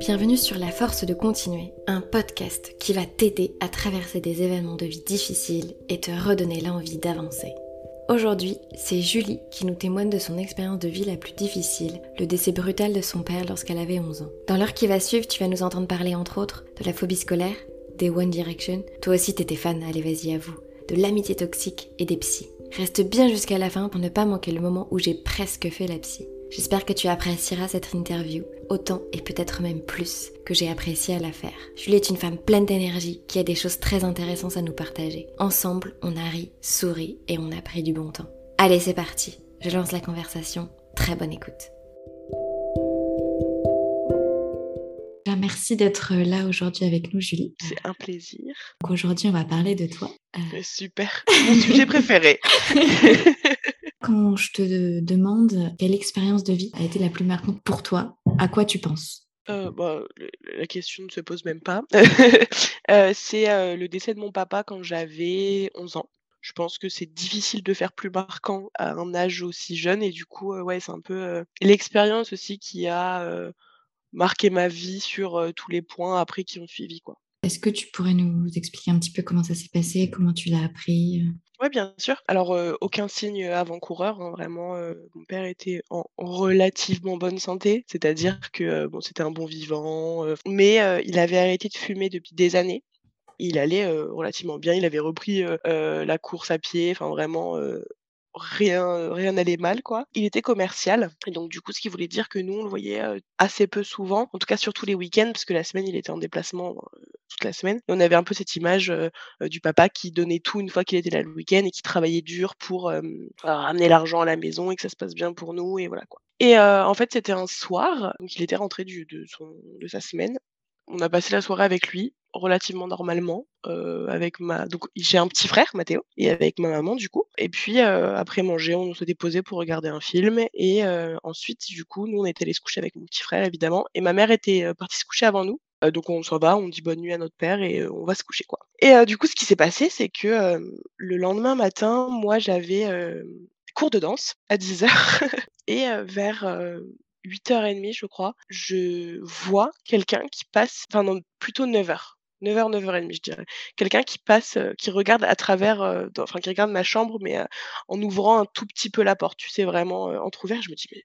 Bienvenue sur La Force de Continuer, un podcast qui va t'aider à traverser des événements de vie difficiles et te redonner l'envie d'avancer. Aujourd'hui, c'est Julie qui nous témoigne de son expérience de vie la plus difficile, le décès brutal de son père lorsqu'elle avait 11 ans. Dans l'heure qui va suivre, tu vas nous entendre parler entre autres de la phobie scolaire, des One Direction, toi aussi t'étais fan, allez vas-y à vous, de l'amitié toxique et des psys. Reste bien jusqu'à la fin pour ne pas manquer le moment où j'ai presque fait la psy. J'espère que tu apprécieras cette interview autant et peut-être même plus que j'ai apprécié à la faire. Julie est une femme pleine d'énergie qui a des choses très intéressantes à nous partager. Ensemble, on a ri, souri et on a pris du bon temps. Allez, c'est parti. Je lance la conversation. Très bonne écoute. Merci d'être là aujourd'hui avec nous, Julie. C'est un plaisir. Aujourd'hui, on va parler de toi. Euh, super, mon sujet préféré. Quand je te demande quelle expérience de vie a été la plus marquante pour toi, à quoi tu penses? Euh, bah, la question ne se pose même pas. Euh, c'est euh, le décès de mon papa quand j'avais 11 ans. Je pense que c'est difficile de faire plus marquant à un âge aussi jeune et du coup, ouais, c'est un peu l'expérience aussi qui a marqué ma vie sur tous les points après qui ont suivi, quoi. Est-ce que tu pourrais nous expliquer un petit peu comment ça s'est passé, comment tu l'as appris Oui, bien sûr. Alors, aucun signe avant-coureur. Hein, vraiment, mon père était en relativement bonne santé, c'est-à-dire que bon, c'était un bon vivant, mais il avait arrêté de fumer depuis des années. Il allait relativement bien. Il avait repris la course à pied, enfin vraiment rien rien n'allait mal quoi. Il était commercial et donc du coup ce qui voulait dire que nous on le voyait assez peu souvent, en tout cas surtout les week-ends parce que la semaine il était en déplacement toute la semaine. Et on avait un peu cette image du papa qui donnait tout une fois qu'il était là le week-end et qui travaillait dur pour ramener l'argent à la maison et que ça se passe bien pour nous et voilà quoi. Et en fait c'était un soir, donc était rentré de, son, de sa semaine. On a passé la soirée avec lui relativement normalement euh, avec ma donc j'ai un petit frère Mathéo et avec ma maman du coup. Et puis euh, après manger on s'était posé pour regarder un film et euh, ensuite du coup nous on était allés se coucher avec mon petit frère évidemment. Et ma mère était partie se coucher avant nous. Donc on s'en va on dit bonne nuit à notre père et on va se coucher quoi. Et du coup ce qui s'est passé c'est que le lendemain matin moi j'avais cours de danse à 10h et vers 8h30 je crois je vois quelqu'un qui passe enfin non plutôt 9h 9h, 9h30, je dirais. Quelqu'un qui passe, qui regarde à travers, enfin qui regarde ma chambre, mais en ouvrant un tout petit peu la porte, tu sais, vraiment entrouvert. Je me dis, mais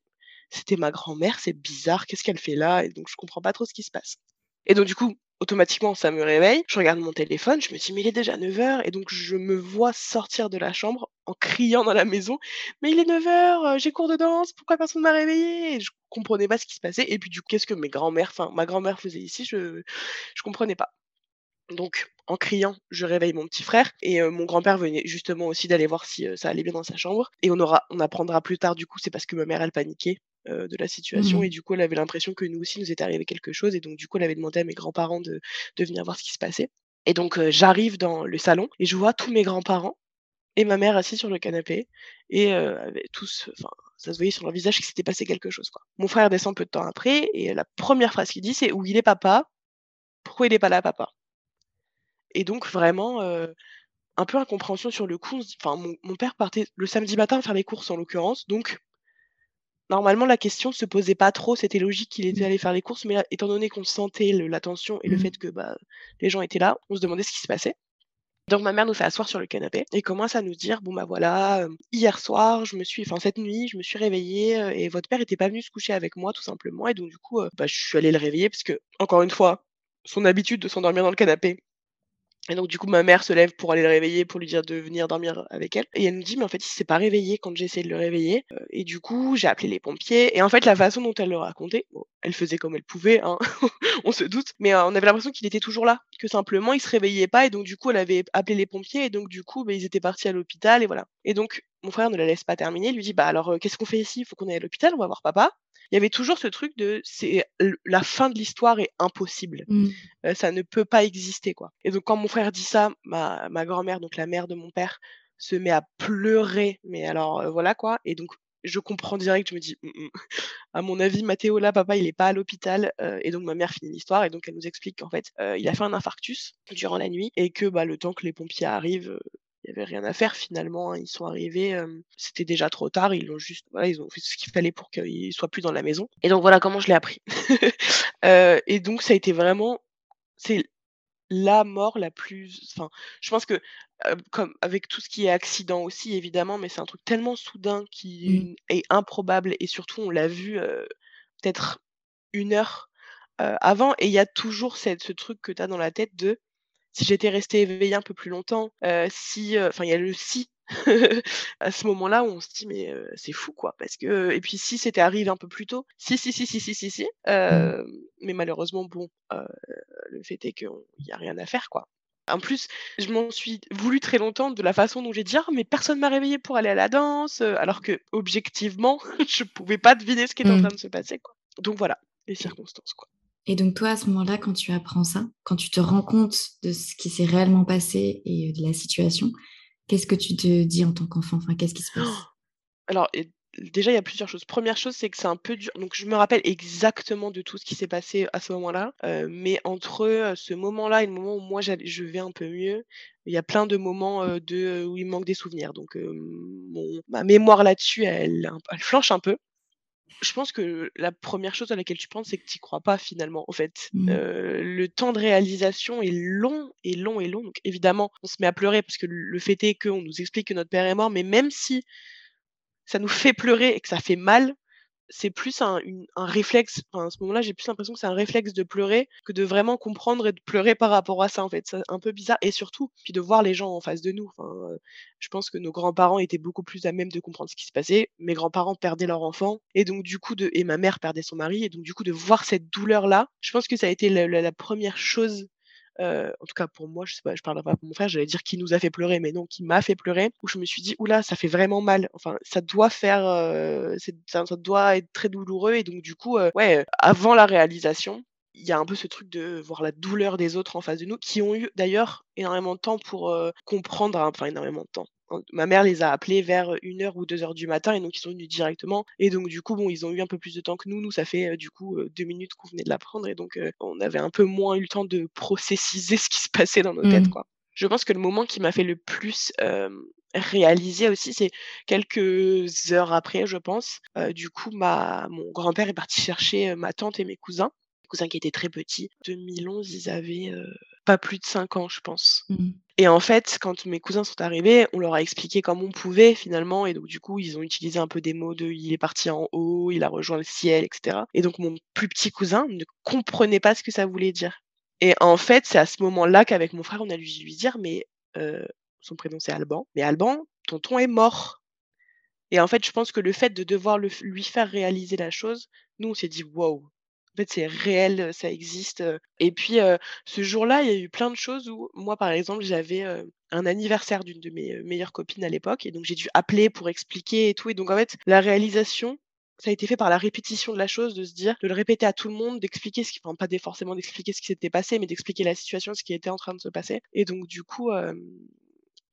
c'était ma grand-mère, c'est bizarre, qu'est-ce qu'elle fait là? Et donc je comprends pas trop ce qui se passe. Et donc du coup, automatiquement, ça me réveille. Je regarde mon téléphone, je me dis, mais il est déjà 9h. Et donc, je me vois sortir de la chambre en criant dans la maison, mais il est 9h, j'ai cours de danse, pourquoi personne m'a réveillé? Et Je comprenais pas ce qui se passait. Et puis, du coup, qu'est-ce que mes grands-mères, enfin, ma grand-mère faisait ici, je, je comprenais pas. Donc, en criant, je réveille mon petit frère et mon grand-père venait justement aussi d'aller voir si ça allait bien dans sa chambre. Et on aura, on apprendra plus tard du coup, c'est parce que ma mère elle paniquait de la situation mmh. et du coup elle avait l'impression que nous aussi nous était arrivé quelque chose et donc du coup elle avait demandé à mes grands-parents de, de venir voir ce qui se passait. Et donc j'arrive dans le salon et je vois tous mes grands-parents et ma mère assise sur le canapé et tous, enfin ça se voyait sur leur visage qu'il s'était passé quelque chose quoi. Mon frère descend peu de temps après et la première phrase qu'il dit c'est où il est papa Pourquoi il est pas là papa? Et donc vraiment, un peu incompréhension sur le coup. Enfin, mon mon père partait le samedi matin faire les courses en l'occurrence, donc normalement la question se posait pas trop. C'était logique qu'il était allé faire les courses, mais étant donné qu'on sentait le la tension et le mmh. fait que, bah, les gens étaient là, on se demandait ce qui se passait. Donc ma mère nous fait asseoir sur le canapé et commence à nous dire: «Bon, bah, voilà, hier soir, je me suis enfin cette nuit, je me suis réveillée, et votre père était pas venu se coucher avec moi tout simplement et donc du coup, bah, je suis allée le réveiller» parce que encore une fois, son habitude de s'endormir dans le canapé et donc, du coup, ma mère se lève pour aller le réveiller, pour lui dire de venir dormir avec elle. Et elle nous dit, mais en fait, il s'est pas réveillé quand j'ai essayé de le réveiller. Euh, et du coup, j'ai appelé les pompiers. Et en fait, la façon dont elle le racontait, elle faisait comme elle pouvait, hein, on se doute. Mais euh, on avait l'impression qu'il était toujours là, que simplement, il se réveillait pas. Et donc, du coup, elle avait appelé les pompiers. Et donc, du coup, bah, ils étaient partis à l'hôpital. Et voilà. Et donc, mon frère ne la laisse pas terminer. Il lui dit, bah alors, euh, qu'est-ce qu'on fait ici? Il faut qu'on aille à l'hôpital, on va voir papa il y avait toujours ce truc de c'est la fin de l'histoire est impossible. Mmh. ça ne peut pas exister quoi. Et donc quand mon frère dit ça, ma, ma grand-mère, donc la mère de mon père, se met à pleurer. Mais alors voilà quoi. Et donc je comprends direct, je me dis, «Mmh, mmh, à mon avis, Mathéo, là, papa, il est pas à l'hôpital. et donc, ma mère finit l'histoire. Et donc, elle nous explique qu'en fait, il a fait un infarctus durant la nuit et que bah, le temps que les pompiers arrivent, il y avait rien à faire finalement, hein. Ils sont arrivés, c'était déjà trop tard, ils l'ont juste voilà, ils ont fait ce qu'il fallait pour qu'il soit plus dans la maison et donc voilà comment je l'ai appris. Heu et donc ça a été vraiment c'est la mort la plus enfin, je pense que, heu, comme avec tout ce qui est accident aussi évidemment, mais c'est un truc tellement soudain Mmh. qui est improbable et surtout on l'a vu, peut-être une heure, heu, avant et il y a toujours cette ce truc que tu as dans la tête de: «Si j'étais resté éveillé un peu plus longtemps, heu, si, heu» enfin il y a le «si» à ce moment-là où on se dit: «Mais, c'est fou quoi» parce que et puis si c'était arrivé un peu plus tôt, si, si, si, si, si, si, si, Mmh. hem, mais malheureusement bon, le fait est qu'il y a rien à faire quoi. En plus, je m'en suis voulu très longtemps de la façon dont j'ai dit: «Ah mais personne m'a réveillée pour aller à la danse», alors qu'objectivement, je pouvais pas deviner ce qui était en train Mmh. de se passer quoi. Donc voilà, les circonstances quoi. Et donc toi, à ce moment-là, quand tu apprends ça, quand tu te rends compte de ce qui s'est réellement passé et heu, de la situation, qu'est-ce que tu te dis en tant qu'enfant? Enfin, qu'est-ce qui se passe? Alors déjà, il y a plusieurs choses. Première chose, c'est que c'est un peu dur donc je me rappelle exactement de tout ce qui s'est passé à ce moment-là, heu, mais entre, heu, ce moment-là et le moment où moi je vais un peu mieux, il y a plein de moments, où il manque des souvenirs donc ma mémoire là-dessus, elle flanche un peu. Je pense que la première chose à laquelle tu penses, c'est que tu y crois pas finalement, en fait. Mmh. Le temps de réalisation est long et long et long donc évidemment, on se met à pleurer parce que le fait est qu'on nous explique que notre père est mort mais même si ça nous fait pleurer et que ça fait mal, c'est plus un un réflexe. Enfin, à ce moment-là, j'ai plus l'impression que c'est un réflexe de pleurer que de vraiment comprendre et de pleurer par rapport à ça, en fait. C'est un peu bizarre et surtout, puis de voir les gens en face de nous. Enfin, heu, je pense que nos grands-parents étaient beaucoup plus à même de comprendre ce qui se passait. Mes grands-parents perdaient leur enfant et donc du coup de et ma mère perdait son mari et donc du coup de voir cette douleur-là, je pense que ça a été la 1 chose Heu, en tout cas pour moi, je sais pas, je parlerai pas pour mon frère, j'allais dire qui nous a fait pleurer, mais non, qui m'a fait pleurer, où je me suis dit: «Ouh là, ça fait vraiment mal». Enfin, ça doit faire, c'est ça doit être très douloureux et donc du coup, heu, ouais, avant la réalisation, il y a un peu ce truc de voir la douleur des autres en face de nous, qui ont eu d'ailleurs énormément de temps pour, comprendre, hein, enfin énormément de temps. Ma mère les a appelés vers, une heure ou deux heures du matin et donc ils sont venus directement et donc du coup, bon, ils ont eu un peu plus de temps que nous. Nous, ça fait, du coup, heu, 2 minutes qu'on venait de l'apprendre et donc on avait un peu moins eu le temps de processiser ce qui se passait dans nos têtes, Mmh. quoi. Je pense que le moment qui m'a fait le plus, réaliser aussi, c'est quelques heures après, je pense. Du coup, ma mon grand-père est parti chercher, ma tante et mes cousins. Mes cousins qui étaient très petits. 2011, ils avaient, pas plus de 5 ans, je pense. Mmh. Et en fait, quand mes cousins sont arrivés, on leur a expliqué comme on pouvait finalement. Et donc du coup, ils ont utilisé un peu des mots de «il est parti en haut», «il a rejoint le ciel» et cetera. Et donc mon plus petit cousin ne comprenait pas ce que ça voulait dire. Et en fait, c'est à ce moment-là qu'avec mon frère, on a dû lui dire: «Mais» heu, son prénom c'est Alban, «Mais Alban, tonton est mort» et en fait, je pense que le fait de devoir lui faire réaliser la chose, nous, on s'est dit: «Waouh!» Fait, c'est réel, ça existe, et puis, ce jour-là, il y a eu plein de choses où moi, par exemple, j'avais, un anniversaire d'une de mes, meilleures copines à l'époque et donc j'ai dû appeler pour expliquer et tout et donc en fait, la réalisation, ça a été fait par la répétition de la chose, de se dire de le répéter à tout le monde, d'expliquer ce qui enfin pas forcément d'expliquer ce qui s'était passé, mais d'expliquer la situation, ce qui était en train de se passer et donc du coup,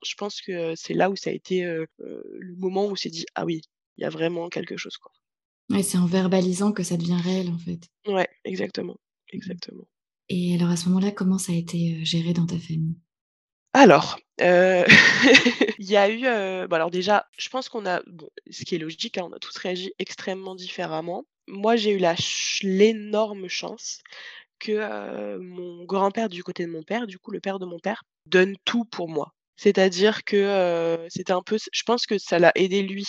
je pense que c'est là où ça a été, le moment où s'est dit: «Ah oui, il y a vraiment quelque chose, quoi». Ouais, c'est en verbalisant que ça devient réel, en fait. Ouais, exactement, exactement. et alors à ce moment-là, comment ça a été, heu, géré dans ta famille? Alors, heu, il y a eu, heu, bah, alors déjà, je pense qu'on a bon, ce qui est logique, hein, on a tous réagi extrêmement différemment. Moi, j'ai eu ch l'énorme chance que, mon grand-père du côté de mon père, du coup, le père de mon père, donne tout pour moi. C'est-à-dire que, c'était un peu je pense que ça l'a aidé lui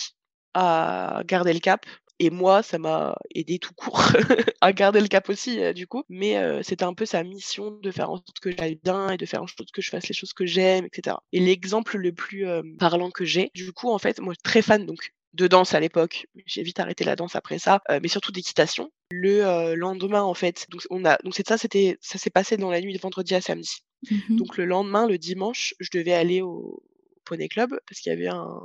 à garder le cap et moi, ça m'a aidé tout court à garder le cap aussi, heu, du coup. Mais, heu, c'était un peu sa mission de faire en sorte que j'aille bien et de faire en sorte que je fasse les choses que j'aime et cetera. Et l'exemple le plus, hem, parlant que j'ai, du coup, en fait, moi, très fan donc de danse à l'époque, j'ai vite arrêté la danse après ça, heu, mais surtout d'équitation. Le, lendemain, en fait, donc on a donc c'est ça, c'était ça s'est passé dans la nuit de vendredi à samedi. Mmh Donc le lendemain, le dimanche, je devais aller au poney club parce qu'il y avait un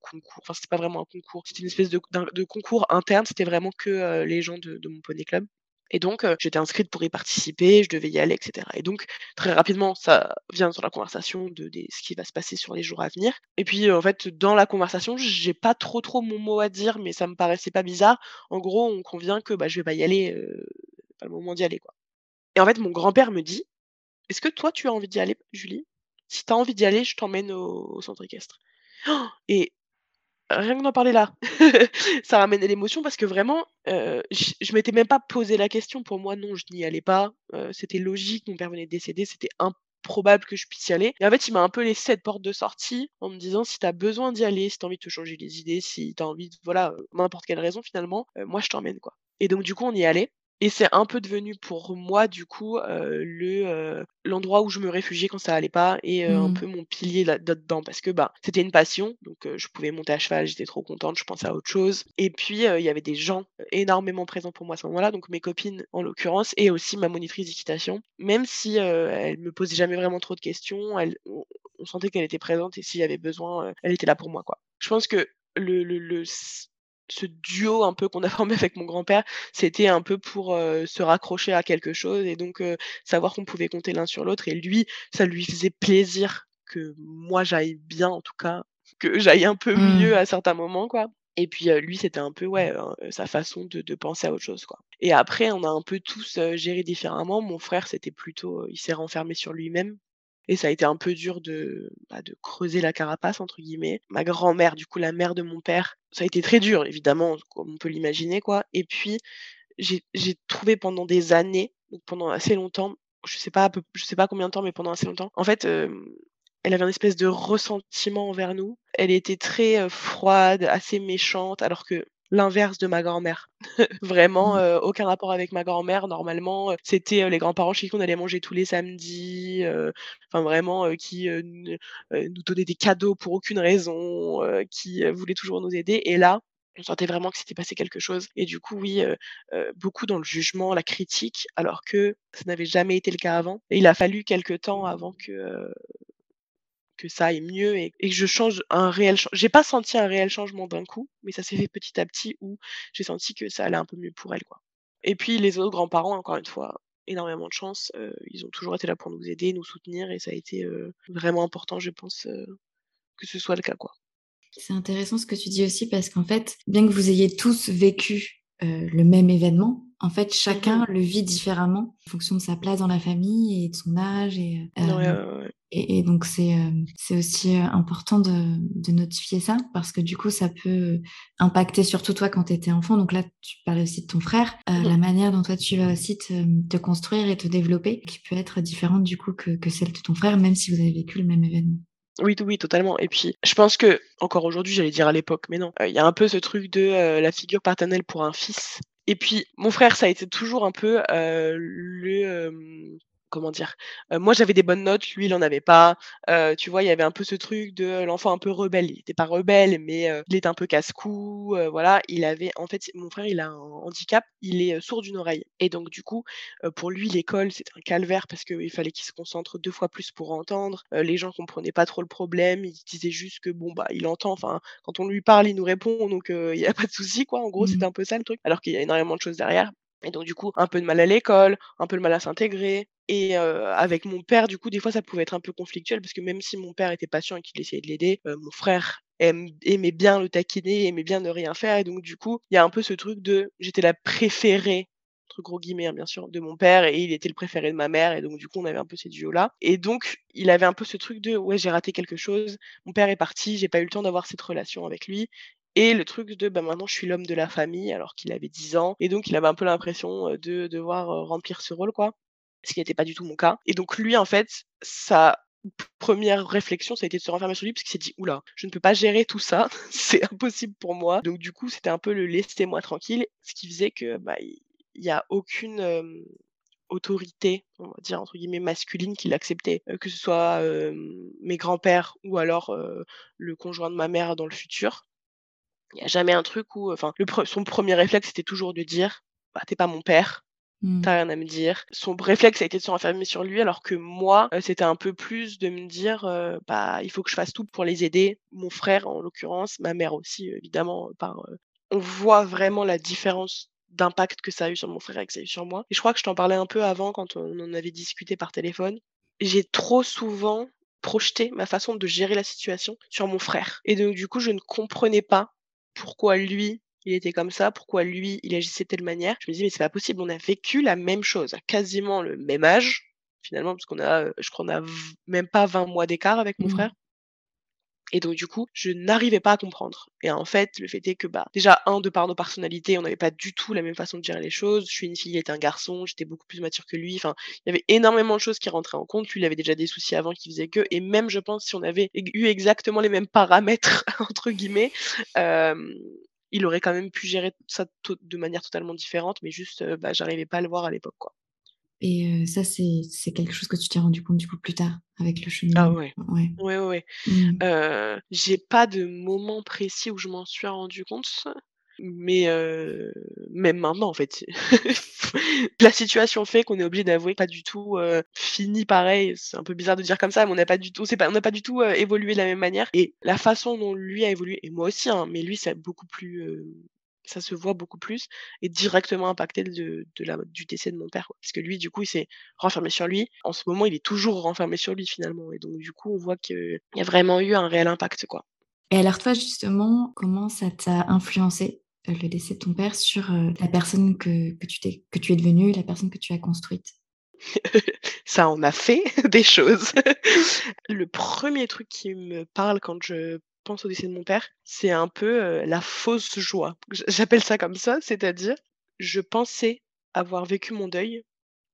concours, enfin c'était pas vraiment un concours, c'était une espèce de concours interne, c'était vraiment que, heu, les gens de mon poney club et donc heu, j'étais inscrite pour y participer, je devais y aller et cetera et donc très rapidement, ça vient sur la conversation de ce qui va se passer sur les jours à venir et puis, heu, en fait, dans la conversation, j'ai pas trop, trop mon mot à dire mais ça me paraissait pas bizarre. En gros, on convient que, bah, je vais pas y aller, pas le moment d'y aller, quoi et en fait, mon grand-père me dit: «Est-ce que toi, tu as envie d'y aller, Julie?» Si tu as envie d'y aller, je t'emmène au centre équestre» et rien que d'en parler là, ça ramène l'émotion parce que vraiment, heu, je m'étais même pas posé la question. Pour moi, non, je n'y allais pas, heu, c'était logique, mon père venait de décéder, c'était improbable que je puisse y aller. Et en fait, il m'a un peu laissé cette porte de sortie en me disant: «Si tu as besoin d'y aller, si tu as envie de te changer les idées, si tu as envie de voilà, heu, n'importe quelle raison finalement, moi je t'emmène, quoi» et donc du coup, on y allés et c'est un peu devenu pour moi du coup, heu, le, heu, l'endroit où je me réfugiais quand ça allait pas et heu, un Mmh. peu mon pilier là dedans parce que, bah, c'était une passion donc je pouvais monter à cheval, j'étais trop contente, je pensais à autre chose et puis, il y avait des gens énormément présents pour moi à ce moment-là, donc mes copines en l'occurrence et aussi ma monitrice d'équitation. Même si, elle me posait jamais vraiment trop de questions, elle on sentait qu'elle était présente et s'il y avait besoin, elle était là pour moi, quoi. Je pense que le le le c ce duo un peu qu'on a formé avec mon grand-père, c'était un peu pour, heu, se raccrocher à quelque chose et donc heu, savoir qu'on pouvait compter l'un sur l'autre et lui, ça lui faisait plaisir que moi j'aille bien en tout cas, que j'aille un peu mieux Mmh. à certains moments, quoi et puis, heu, lui, c'était un peu, ouais, sa façon de de penser à autre chose, quoi et après on a un peu tous, géré différemment. Mon frère, c'était plutôt, il s'est renfermé sur lui-même et ça a été un peu dur de, bah, de «creuser la carapace» entre guillemets. Ma grand-mère, du coup, la mère de mon père, ça a été très dur évidemment, comme on peut l'imaginer, quoi et puis j'ai trouvé pendant des années, pendant assez longtemps, je sais pas sais pas combien de temps, mais pendant assez longtemps, en fait, elle avait un espèce de ressentiment envers nous. Elle était très, froide, assez méchante, alors que l'inverse de ma grand-mère. Vraiment, Mmh. heu, aucun rapport avec ma grand-mère. Normalement, heu, c'était, heu, les grands-parents chez qui on allait manger tous les samedis, heu, enfin vraiment, qui, nous donnaient des cadeaux pour aucune raison, qui, voulaient toujours nous aider et là, on sentait vraiment que s'était passé quelque chose et du coup, oui, heu heu, beaucoup dans le jugement, la critique, alors que ça n'avait jamais été le cas avant et il a fallu quelque temps avant que, heu, que ça aille mieux et que je change un réel j'ai pas senti un réel changement d'un coup, mais ça s'est fait petit à petit où j'ai senti que ça allait un peu mieux pour elle, quoi et puis les autres grands-parents, encore une fois, énormément de chance, heu, ils ont toujours été là pour nous aider, nous soutenir et ça a été, heu, vraiment important, je pense, heu, que ce soit le cas, quoi. C'est intéressant ce que tu dis aussi parce qu'en fait, bien que vous ayez tous vécu, heu, le même événement, en fait, chacun le vit différemment en fonction de sa place dans la famille et de son âge et Ouais, ouais, ouais. et et donc c'est, hem, c'est aussi, heu, important de de notifier ça parce que du coup, ça peut impacter surtout toi quand tu étais enfant. Donc là, tu parlais aussi de ton frère, heu, Mmh mh. la manière dont toi tu vas aussi te te construire et te développer qui peut être différente du coup que que celle de ton frère, même si vous avez vécu le même événement. Oui, oui, totalement. Et puis je pense que encore aujourd'hui, j'allais dire à l'époque, mais non, heu, il y a un peu ce truc de, heu, la figure paternelle pour un fils. Et puis mon frère, ça a été toujours un peu, heu, le, comment dire? Moi, j'avais des bonnes notes, lui, il en avait pas, heu, tu vois? Il y avait un peu ce truc de, l'enfant un peu rebelle. Il était pas rebelle, mais il était un peu casse-cou, voilà. Il avait en fait, mon frère, il a un handicap, il est, sourd d'une oreille et donc du coup, pour lui, l'école, c'était un calvaire parce qu'il fallait qu'il se concentre 2 fois plus pour entendre. Les gens comprenaient pas trop le problème, ils disaient juste que bon, bah, il entend, enfin, quand on lui parle, il nous répond donc il y a pas de souci, quoi. En gros, c'était Mmh. un peu ça le truc, alors qu'il y a énormément de choses derrière et donc du coup, un peu de mal à l'école, un peu de mal à s'intégrer. Et heu, avec mon père, du coup, des fois, ça pouvait être un peu conflictuel parce que même si mon père était patient et qu'il essayait de l'aider, heu, mon frère aimait bien le taquiner, aimait bien ne rien faire. Et donc du coup, il y a un peu ce truc de j'étais la «préférée» entre gros guillemets, hein, bien sûr, de mon père et il était le préféré de ma mère. Et donc du coup, on avait un peu ces duos-là. Et donc il avait un peu ce truc de: «Ouais, j'ai raté quelque chose, mon père est parti, j'ai pas eu le temps d'avoir cette relation avec lui» et le truc de: «Bah, maintenant je suis l'homme de la famille» alors qu'il avait 10 ans et donc il avait un peu l'impression, de devoir, remplir ce rôle, quoi. Ce qui n'était pas du tout mon cas et donc lui, en fait, sa p 1re réflexion, ça a été de se renfermer sur lui parce qu'il s'est dit: «Ouh là, je ne peux pas gérer tout ça, c'est impossible pour moi». Donc du coup, c'était un peu le «laissez-moi tranquille», ce qui faisait que, bah, il y a aucune, autorité, on va dire entre guillemets «masculine» qui l'acceptait, que ce soit, mes grands-pères ou alors, le conjoint de ma mère dans le futur. Il y a jamais un truc où, enfin, le pre son 1er réflexe, c'était toujours de dire: «Bah, tu es pas mon père, Mmh. as rien à me dire». Son réflexe, a été de se renfermer sur lui alors que moi, heu, c'était un peu plus de me dire, heu: «Bah, il faut que je fasse tout pour les aider». Mon frère, en l'occurrence, ma mère aussi, évidemment, par, heu on voit vraiment la différence d'impact que ça a eu sur mon frère et que ça a eu sur moi et je crois que je t'en parlais un peu avant quand on en avait discuté par téléphone. J'ai trop souvent projeté ma façon de gérer la situation sur mon frère et donc du coup, je ne comprenais pas pourquoi lui, il était comme ça, pourquoi lui, il agissait de telle manière. Je me disais: «Mais c'est pas possible, on a vécu la même chose à quasiment le même âge, finalement, parce qu'on a, je crois, on a même pas 20 mois d'écart avec mon Mmh. frère. Et donc du coup, je n'arrivais pas à comprendre. Et en fait, le fait est que, bah, déjà, un, de par nos personnalités, on n'avait pas du tout la même façon de gérer les choses. Je suis une fille, il était un garçon, j'étais beaucoup plus mature que lui. Enfin, il y avait énormément de choses qui rentraient en compte. Lui, il avait déjà des soucis avant qui faisaient que. Et même, je pense, si on avait eu exactement les mêmes paramètres, entre guillemets, il aurait quand même pu gérer ça de manière totalement différente. Mais juste, bah, j'arrivais pas à le voir à l'époque, quoi. Et heu, ça, c'est c'est quelque chose que tu t'es rendu compte, du coup, plus tard, avec le Ah cheminement? ouais. Ouais. Ouais, ouais, ouais. Mmh. Heu, j'ai pas de moment précis où je m'en suis rendu compte, mais heu, même maintenant, en fait. La situation fait qu'on est obligé d'avouer pas du tout, fini pareil. C'est un peu bizarre de dire comme ça, mais on n'a pas du tout c'est pas on n'a pas du tout, évolué de la même manière et la façon dont lui a évolué et moi aussi, hein, mais lui, c'est beaucoup plus, ça se voit beaucoup plus et directement impacté de de la du décès de mon père, quoi. Parce que lui, du coup, il s'est renfermé sur lui. En ce moment, il est toujours renfermé sur lui, finalement et donc du coup, on voit qu'il y a vraiment eu un réel impact, quoi. Et alors toi, justement, comment ça t'a influencé, heu, le décès de ton père sur, heu, la personne que que tu t'es que tu es devenue, la personne que tu as construite? Ça en a fait des choses. Le 1er truc qui me parle quand je au décès de mon père, c'est un peu, heu, la fausse joie. J'appelle ça comme ça, c'est-à-dire, je pensais avoir vécu mon deuil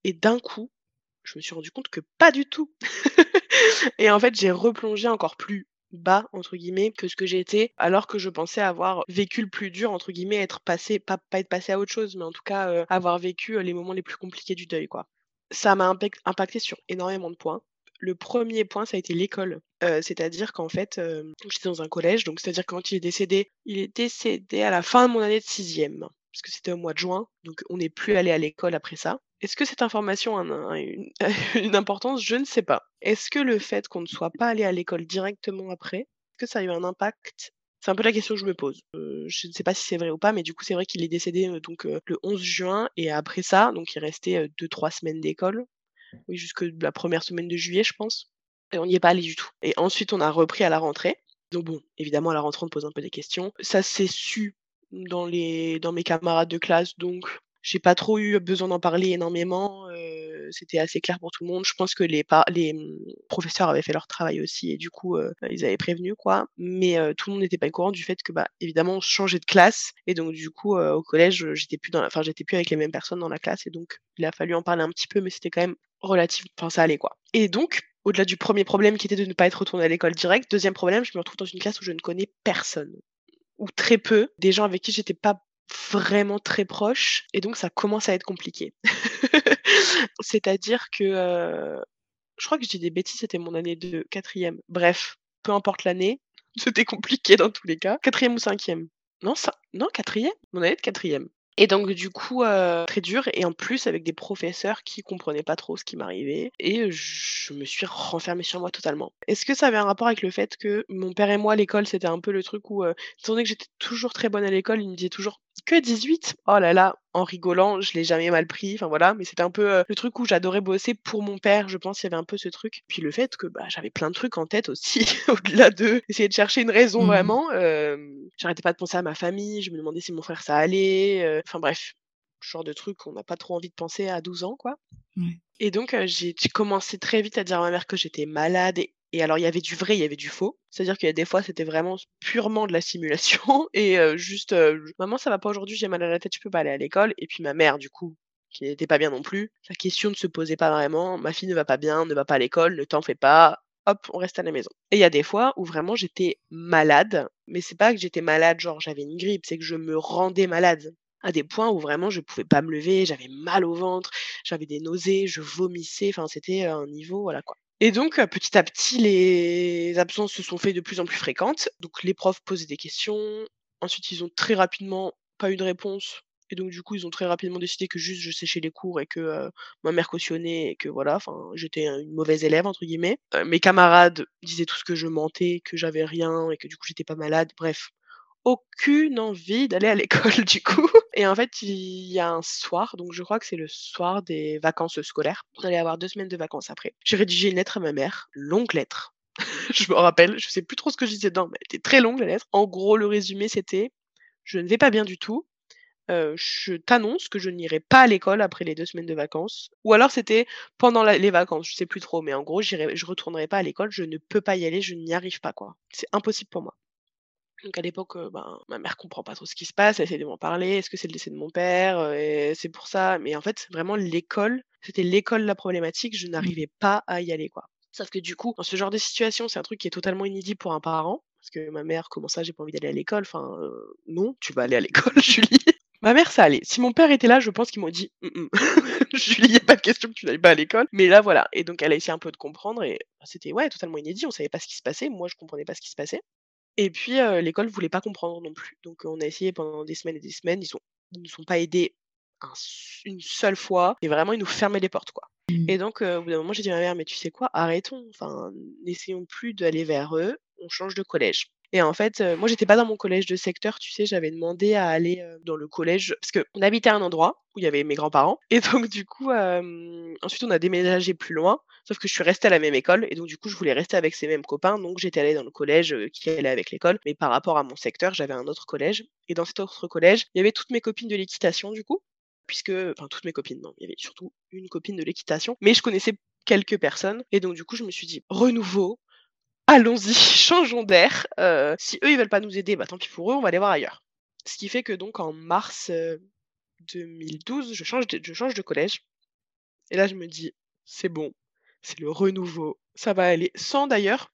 et d'un coup, je me suis rendu compte que pas du tout. Et en fait, j'ai replongé encore plus «bas» entre guillemets que ce que j'étais, alors que je pensais avoir vécu le plus dur entre guillemets, être passée pas être passée à autre chose, mais en tout cas, heu, avoir vécu, heu, les moments les plus compliqués du deuil, quoi. Ça m'a impacté sur énormément de points. Le 1er point, ça a été l'école, c'est-à-dire qu'en fait, j'étais dans un collège, donc c'est-à-dire quand il est décédé, il est décédé à la fin de mon année de 6e, parce que c'était au mois de juin, donc on n'est plus allé à l'école après ça. Est-ce que cette information a un une importance? Je ne sais pas. Est-ce que le fait qu'on ne soit pas allé à l'école directement après, est-ce que ça a eu un impact? C'est un peu la question que je me pose. Je ne sais pas si c'est vrai ou pas, mais du coup, c'est vrai qu'il est décédé, donc le 11 juin et après ça, donc il restait, heu, 2-3 semaines d'école. Oui, jusque la 1re semaine de juillet, je pense et on n'y est pas allé du tout et ensuite on a repris à la rentrée. Donc bon, évidemment à la rentrée, on pose un peu des questions. Ça s'est su dans les dans mes camarades de classe, donc j'ai pas trop eu besoin d'en parler énormément, heu, c'était assez clair pour tout le monde. Je pense que les les, mmh, professeurs avaient fait leur travail aussi et du coup, heu, ils avaient prévenu, quoi, mais heu, tout le monde n'était pas au courant du fait que, bah, évidemment, on changeait de classe et donc du coup, au collège, j'étais plus j'étais plus avec les mêmes personnes dans la classe et donc il a fallu en parler un petit peu, mais c'était quand même relative enfin, ça allait, quoi et donc au-delà du 1er problème qui était de ne pas être retournée à l'école direct, 2e problème, je me retrouve dans une classe où je ne connais personne ou très peu, des gens avec qui j'étais pas vraiment très proche et donc ça commence à être compliqué. C'est-à-dire que, heu, je crois que je dis des bêtises, c'était mon année de 4e. Bref, peu importe l'année, c'était compliqué dans tous les cas. 4e ou 5e. Non, cin non 4e, mon année de 4e et donc du coup, heu, très dur et en plus avec des professeurs qui comprenaient pas trop ce qui m'arrivait et je me suis renfermée sur moi totalement. Est-ce que ça avait un rapport avec le fait que mon père et moi, l'école, c'était un peu le truc où, heu, étant donné que j'étais toujours très bonne à l'école, il me disait toujours: «Que 18? Oh là là!» en rigolant, je l'ai jamais mal pris, enfin voilà, mais c'était un peu, heu, le truc où j'adorais bosser pour mon père, je pense, il y avait un peu ce truc. Puis le fait que, bah, j'avais plein de trucs en tête aussi, au-delà d'essayer de chercher une raison Mmh mh. vraiment, hem, j'arrêtais pas de penser à ma famille, je me demandais si mon frère ça allait, heu, enfin bref, genre de truc qu'on n'a pas trop envie de penser à 12 ans, quoi et donc j'ai j'ai commencé très vite à dire à ma mère que j'étais malade et et alors il y avait du vrai, il y avait du faux. C'est-à-dire qu'il y a des fois, c'était vraiment purement de la simulation. Et juste, «Maman, ça va pas aujourd'hui, j'ai mal à la tête, je peux pas aller à l'école» et puis ma mère, du coup, qui était pas bien non plus, la question ne se posait pas vraiment: «Ma fille ne va pas bien, ne va pas à l'école, ne t'en fais pas, hop, on reste à la maison» et il y a des fois où vraiment j'étais malade, mais c'est pas que j'étais malade, genre j'avais une grippe, c'est que je me rendais malade. À des points où vraiment je pouvais pas me lever, j'avais mal au ventre, j'avais des nausées, je vomissais, enfin c'était, un niveau voilà, quoi et donc petit à petit, les absences se sont fait de plus en plus fréquentes, donc les profs posaient des questions. Ensuite, ils ont très rapidement pas eu de réponse et donc du coup, ils ont très rapidement décidé que juste je séchais les cours et que, ma mère cautionnait et que voilà, enfin, j'étais, «une mauvaise élève» entre guillemets. Mes camarades disaient tous que je mentais, que j'avais rien et que du coup, j'étais pas malade. Bref, aucune envie d'aller à l'école du coup et en fait, il y a un soir, donc je crois que c'est le soir des vacances scolaires, on allait avoir 2 semaines de vacances après. J'ai rédigé une lettre à ma mère, longue lettre, je me rappelle, je sais plus trop ce que je disais dedans, mais elle était très longue la lettre. En gros, le résumé, c'était: «Je ne vais pas bien du tout, je t'annonce que je n'irai pas à l'école après les deux semaines de vacances. Ou alors c'était pendant les vacances, je sais plus trop, mais en gros, je retournerai pas à l'école, je ne peux pas y aller, je n'y arrive pas, quoi. C'est impossible pour moi. Donc à l'époque, ben, ma mère comprend pas trop ce qui se passe, elle essaie de m'en parler. Est-ce que c'est le décès de mon père? et c'est pour ça mais en fait, vraiment l'école, c'était l'école la problématique, je mmh. n'arrivais pas à y aller, quoi. Sauf que du coup, dans ce genre de situation, c'est un truc qui est totalement inédit pour un parent, parce que ma mère: «Comment ça, j'ai pas envie d'aller à l'école?» enfin, non, tu vas aller à l'école, Julie. Ma mère, ça allait. Si mon père était là, je pense qu'il m'aurait dit: «Mmh, mmh, Julie, il a pas de question que tu n'ailles pas à l'école». Mais là, voilà et donc elle a essayé un peu de comprendre et c'était, ouais, totalement inédit, on savait pas ce qui se passait. Moi, je comprenais pas ce qui se passait et puis, l'école l'école voulait pas comprendre non plus. Donc, on a essayé pendant des semaines et des semaines. Ils ne nous ont pas aidés une seule fois et vraiment, ils nous fermaient les portes, quoi. Mmh. Et donc, au bout d'un moment, j'ai dit à ma mère: «Mais tu sais quoi? Arrêtons, enfin, n'essayons plus d'aller vers eux, on change de collège». Et en fait, moi, j'étais pas dans mon collège de secteur, tu sais, j'avais demandé à aller, dans le collège parce qu'on habitait à un endroit où il y avait mes grands-parents. Et donc du coup, ensuite on a déménagé plus loin, sauf que je suis restée à la même école. Et donc du coup, je voulais rester avec ces mêmes copains, donc j'étais allée dans le collège, qui allait avec l'école. Mais par rapport à mon secteur, j'avais un autre collège. Et dans cet autre collège, il y avait toutes mes copines de l'équitation du coup, puisque enfin toutes mes copines, non, il y avait surtout une copine de l'équitation, mais je connaissais quelques personnes. Et donc du coup, je me suis dit: «Renouveau, allons-y, changeons d'air. si eux, ils veulent pas nous aider, bah tant pis pour eux, on va aller voir ailleurs. Ce qui fait que donc en mars 2012, je change, de, je change de collège. Et là, je me dis, c'est bon, c'est le renouveau, ça va aller. Sans d'ailleurs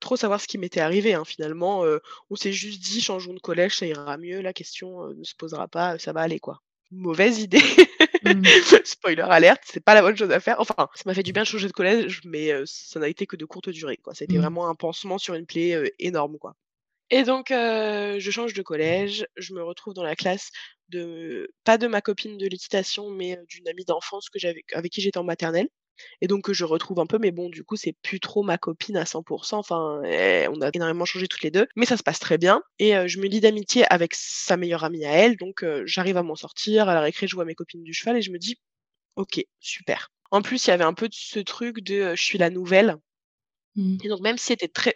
trop savoir ce qui m'était arrivé. Hein. Finalement, on s'est juste dit, changeons de collège, ça ira mieux, la question ne se posera pas, ça va aller quoi. Mauvaise idée. Mmh. Spoiler alerte, c'est pas la bonne chose à faire. Enfin, ça m'a fait du bien de changer de collège, mais ça n'a été que de courte durée, quoi. C'était mmh. vraiment un pansement sur une plaie énorme, quoi. Et donc, je change de collège, je me retrouve dans la classe de, pas de ma copine de l'équitation, mais d'une amie d'enfance que j'avais, avec qui j'étais en maternelle et donc je retrouve un peu, mais bon, du coup, c'est plus trop ma copine à 100% Enfin, eh, on a énormément changé toutes les deux, mais ça se passe très bien et je me lie d'amitié avec sa meilleure amie à elle, donc j'arrive à m'en sortir. À la récré, je vois mes copines du cheval et je me dis: «OK, super». En plus, il y avait un peu de ce truc de, je suis la nouvelle Mmh. Et donc même si c'était très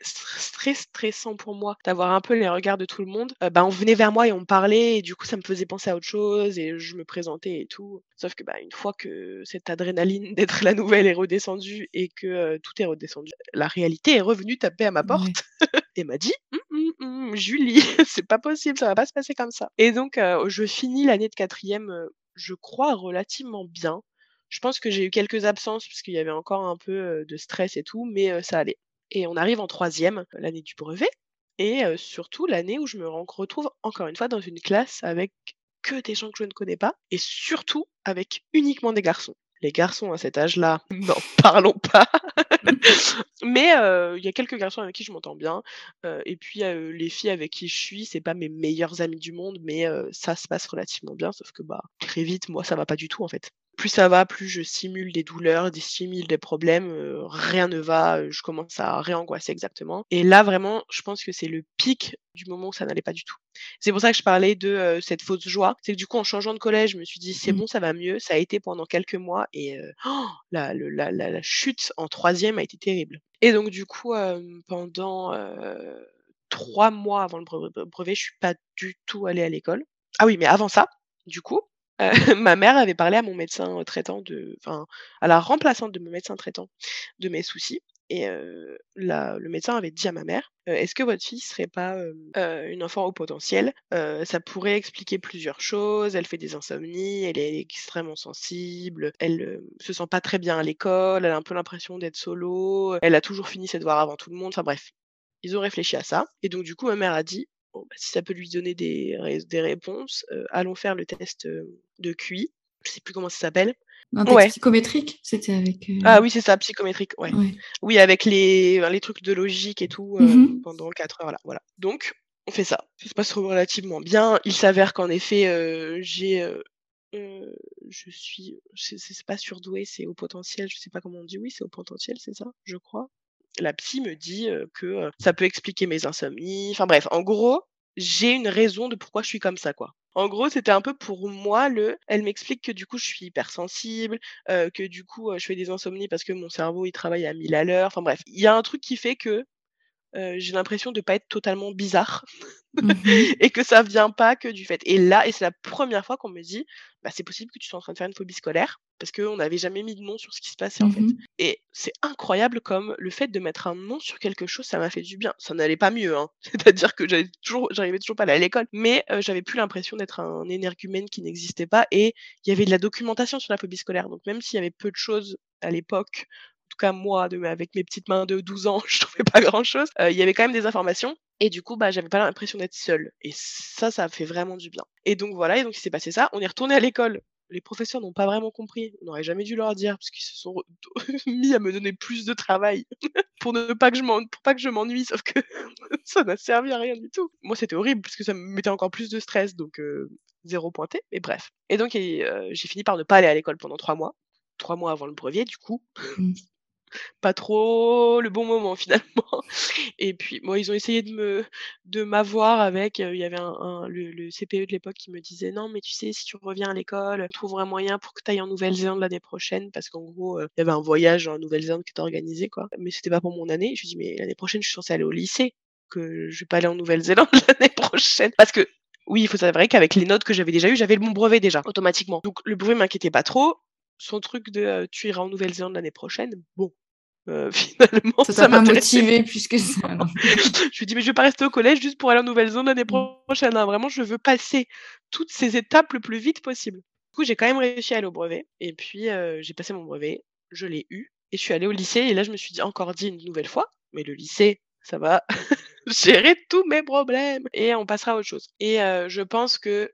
très stressant pour moi d'avoir un peu les regards de tout le monde, bah, on venait vers moi et on me parlait et du coup ça me faisait penser à autre chose et je me présentais et tout. Sauf que, bah, une fois que cette adrénaline d'être la nouvelle est redescendue et que, tout est redescendu, la réalité est revenue taper à ma porte et m'a dit: «Mmh, mmh, Julie, c'est pas possible, ça va pas se passer comme ça». Et donc, je finis l'année de quatrième, je crois relativement bien. Je pense que j'ai eu quelques absences parce qu'il y avait encore un peu de stress et tout, mais ça allait. Et on arrive en troisième, l'année du brevet, et surtout l'année où je me retrouve encore une fois dans une classe avec que des gens que je ne connais pas, et surtout avec uniquement des garçons. Les garçons à cet âge-là, n'en parlons pas. Mais il y a quelques garçons avec qui je m'entends bien. et puis les filles avec qui je suis, c'est pas mes meilleures amies du monde, mais ça se passe relativement bien. Sauf que bah très vite, moi, ça va pas du tout en fait plus ça va, plus je simule des douleurs, dissimule des problèmes, rien ne va, je commence à réangoisser exactement. Et là, vraiment, je pense que c'est le pic du moment où ça n'allait pas du tout. C'est pour ça que je parlais de cette fausse joie. C'est que du coup, en changeant de collège, je me suis dit, c'est mmh. bon, ça va mieux. Ça a été pendant quelques mois et oh, la, la, la, chute en troisième a été terrible. Et donc, du coup, pendant trois mois avant le brevet, je suis pas du tout allée à l'école. Ah oui, mais avant ça, du coup, euh, ma mère avait parlé à mon médecin traitant de enfin, à la remplaçante de mon médecin traitant de mes soucis et la le médecin avait dit à ma mère: «Est-ce que votre fille serait pas, une enfant au potentiel? ça pourrait expliquer plusieurs choses. Elle fait des insomnies, elle est extrêmement sensible, elle, se sent pas très bien à l'école, elle a un peu l'impression d'être solo, elle a toujours fini ses devoirs avant tout le monde». Enfin bref, ils ont réfléchi à ça et donc du coup, ma mère a dit: Bon, bah, si ça peut lui donner des, des réponses, allons faire le test de QI. Je sais plus comment ça s'appelle. Un test psychométrique, c'était avec. Ah oui, c'est ça, psychométrique, ouais. Oui, avec les, les trucs de logique et tout mmh pendant 4 heures, là, voilà. Donc, on fait ça. Ça se passe relativement bien. Il s'avère qu'en effet, j'ai. je suis. C'est pas surdoué, c'est au potentiel. Je sais pas comment on dit. Oui, c'est au potentiel, c'est ça, je crois la psy me dit que ça peut expliquer mes insomnies. Enfin bref, en gros, j'ai une raison de pourquoi je suis comme ça, quoi. En gros, c'était un peu pour moi le. Elle m'explique que du coup, je suis hypersensible, que du coup, je fais des insomnies parce que mon cerveau il travaille à mille à l'heure. Enfin bref, il y a un truc qui fait que heu, j'ai l'impression de pas être totalement bizarre Mmh mh. et que ça vient pas que du fait et là et c'est la première fois qu'on me dit: «Bah, c'est possible que tu sois en train de faire une phobie scolaire», parce qu'on n'avait jamais mis de nom sur ce qui se passait, en Mmh fait mh. et c'est incroyable comme le fait de mettre un nom sur quelque chose, ça m'a fait du bien. Ça n'allait pas mieux, hein, c'est-à-dire que j'avais toujours j'arrivais toujours pas à aller à l'école, mais heu, j'avais plus l'impression d'être un énergumène qui n'existait pas et il y avait de la documentation sur la phobie scolaire, donc même s'il y avait peu de choses à l'époque, tout cas moi avec mes petites mains de 12 ans, je trouvais pas grand chose, heu, il y avait quand même des informations et du coup, bah, j'avais pas l'impression d'être seule et ça, ça fait vraiment du bien et donc voilà et donc il s'est passé ça. On est retourné à l'école. Les professeurs n'ont pas vraiment compris. On n'aurait jamais dû leur dire parce qu'ils se sont mis à me donner plus de travail pour ne pas que je m'ennuie, sauf que ça n'a servi à rien du tout. Moi, c'était horrible parce que ça me mettait encore plus de stress donc heu, 0 pointé, mais bref et donc heu, j'ai fini par ne pas aller à l'école pendant 3 mois. 3 mois avant le brevet du coup. Pas trop le bon moment finalement et puis bon, ils ont essayé de me de m'avoir avec, heu, il y avait le le CPE de l'époque qui me disait: «Non mais tu sais, si tu reviens à l'école, on trouvera un moyen pour que tu ailles en Nouvelle-Zélande l'année prochaine» parce qu'en gros, heu, il y avait un voyage en Nouvelle-Zélande qui était organisé quoi, mais c'était pas pour mon année. Je lui dis: «Mais l'année prochaine, je suis censée aller au lycée, que je vais pas aller en Nouvelle-Zélande l'année prochaine». Parce que oui, il faut savoir qu'avec les notes que j'avais déjà eues, j'avais mon brevet déjà, automatiquement. Donc le brevet m'inquiétait pas trop. Son truc de, heu: «Tu iras en Nouvelle-Zélande l'année prochaine», bon, heu, finalement Ça m'intéressait motivé plus que ça, je lui dis: «Mais je vais pas rester au collège juste pour aller en Nouvelle-Zélande l'année prochaine, hein, vraiment je veux passer toutes ces étapes le plus vite possible». Du coup, j'ai quand même réussi à aller au brevet et puis, heu, j'ai passé mon brevet, je l'ai eu et je suis allée au lycée et là, je me suis dit encore dit une nouvelle fois: «Mais le lycée, ça va gérer tous mes problèmes et on passera à autre chose» et heu, je pense que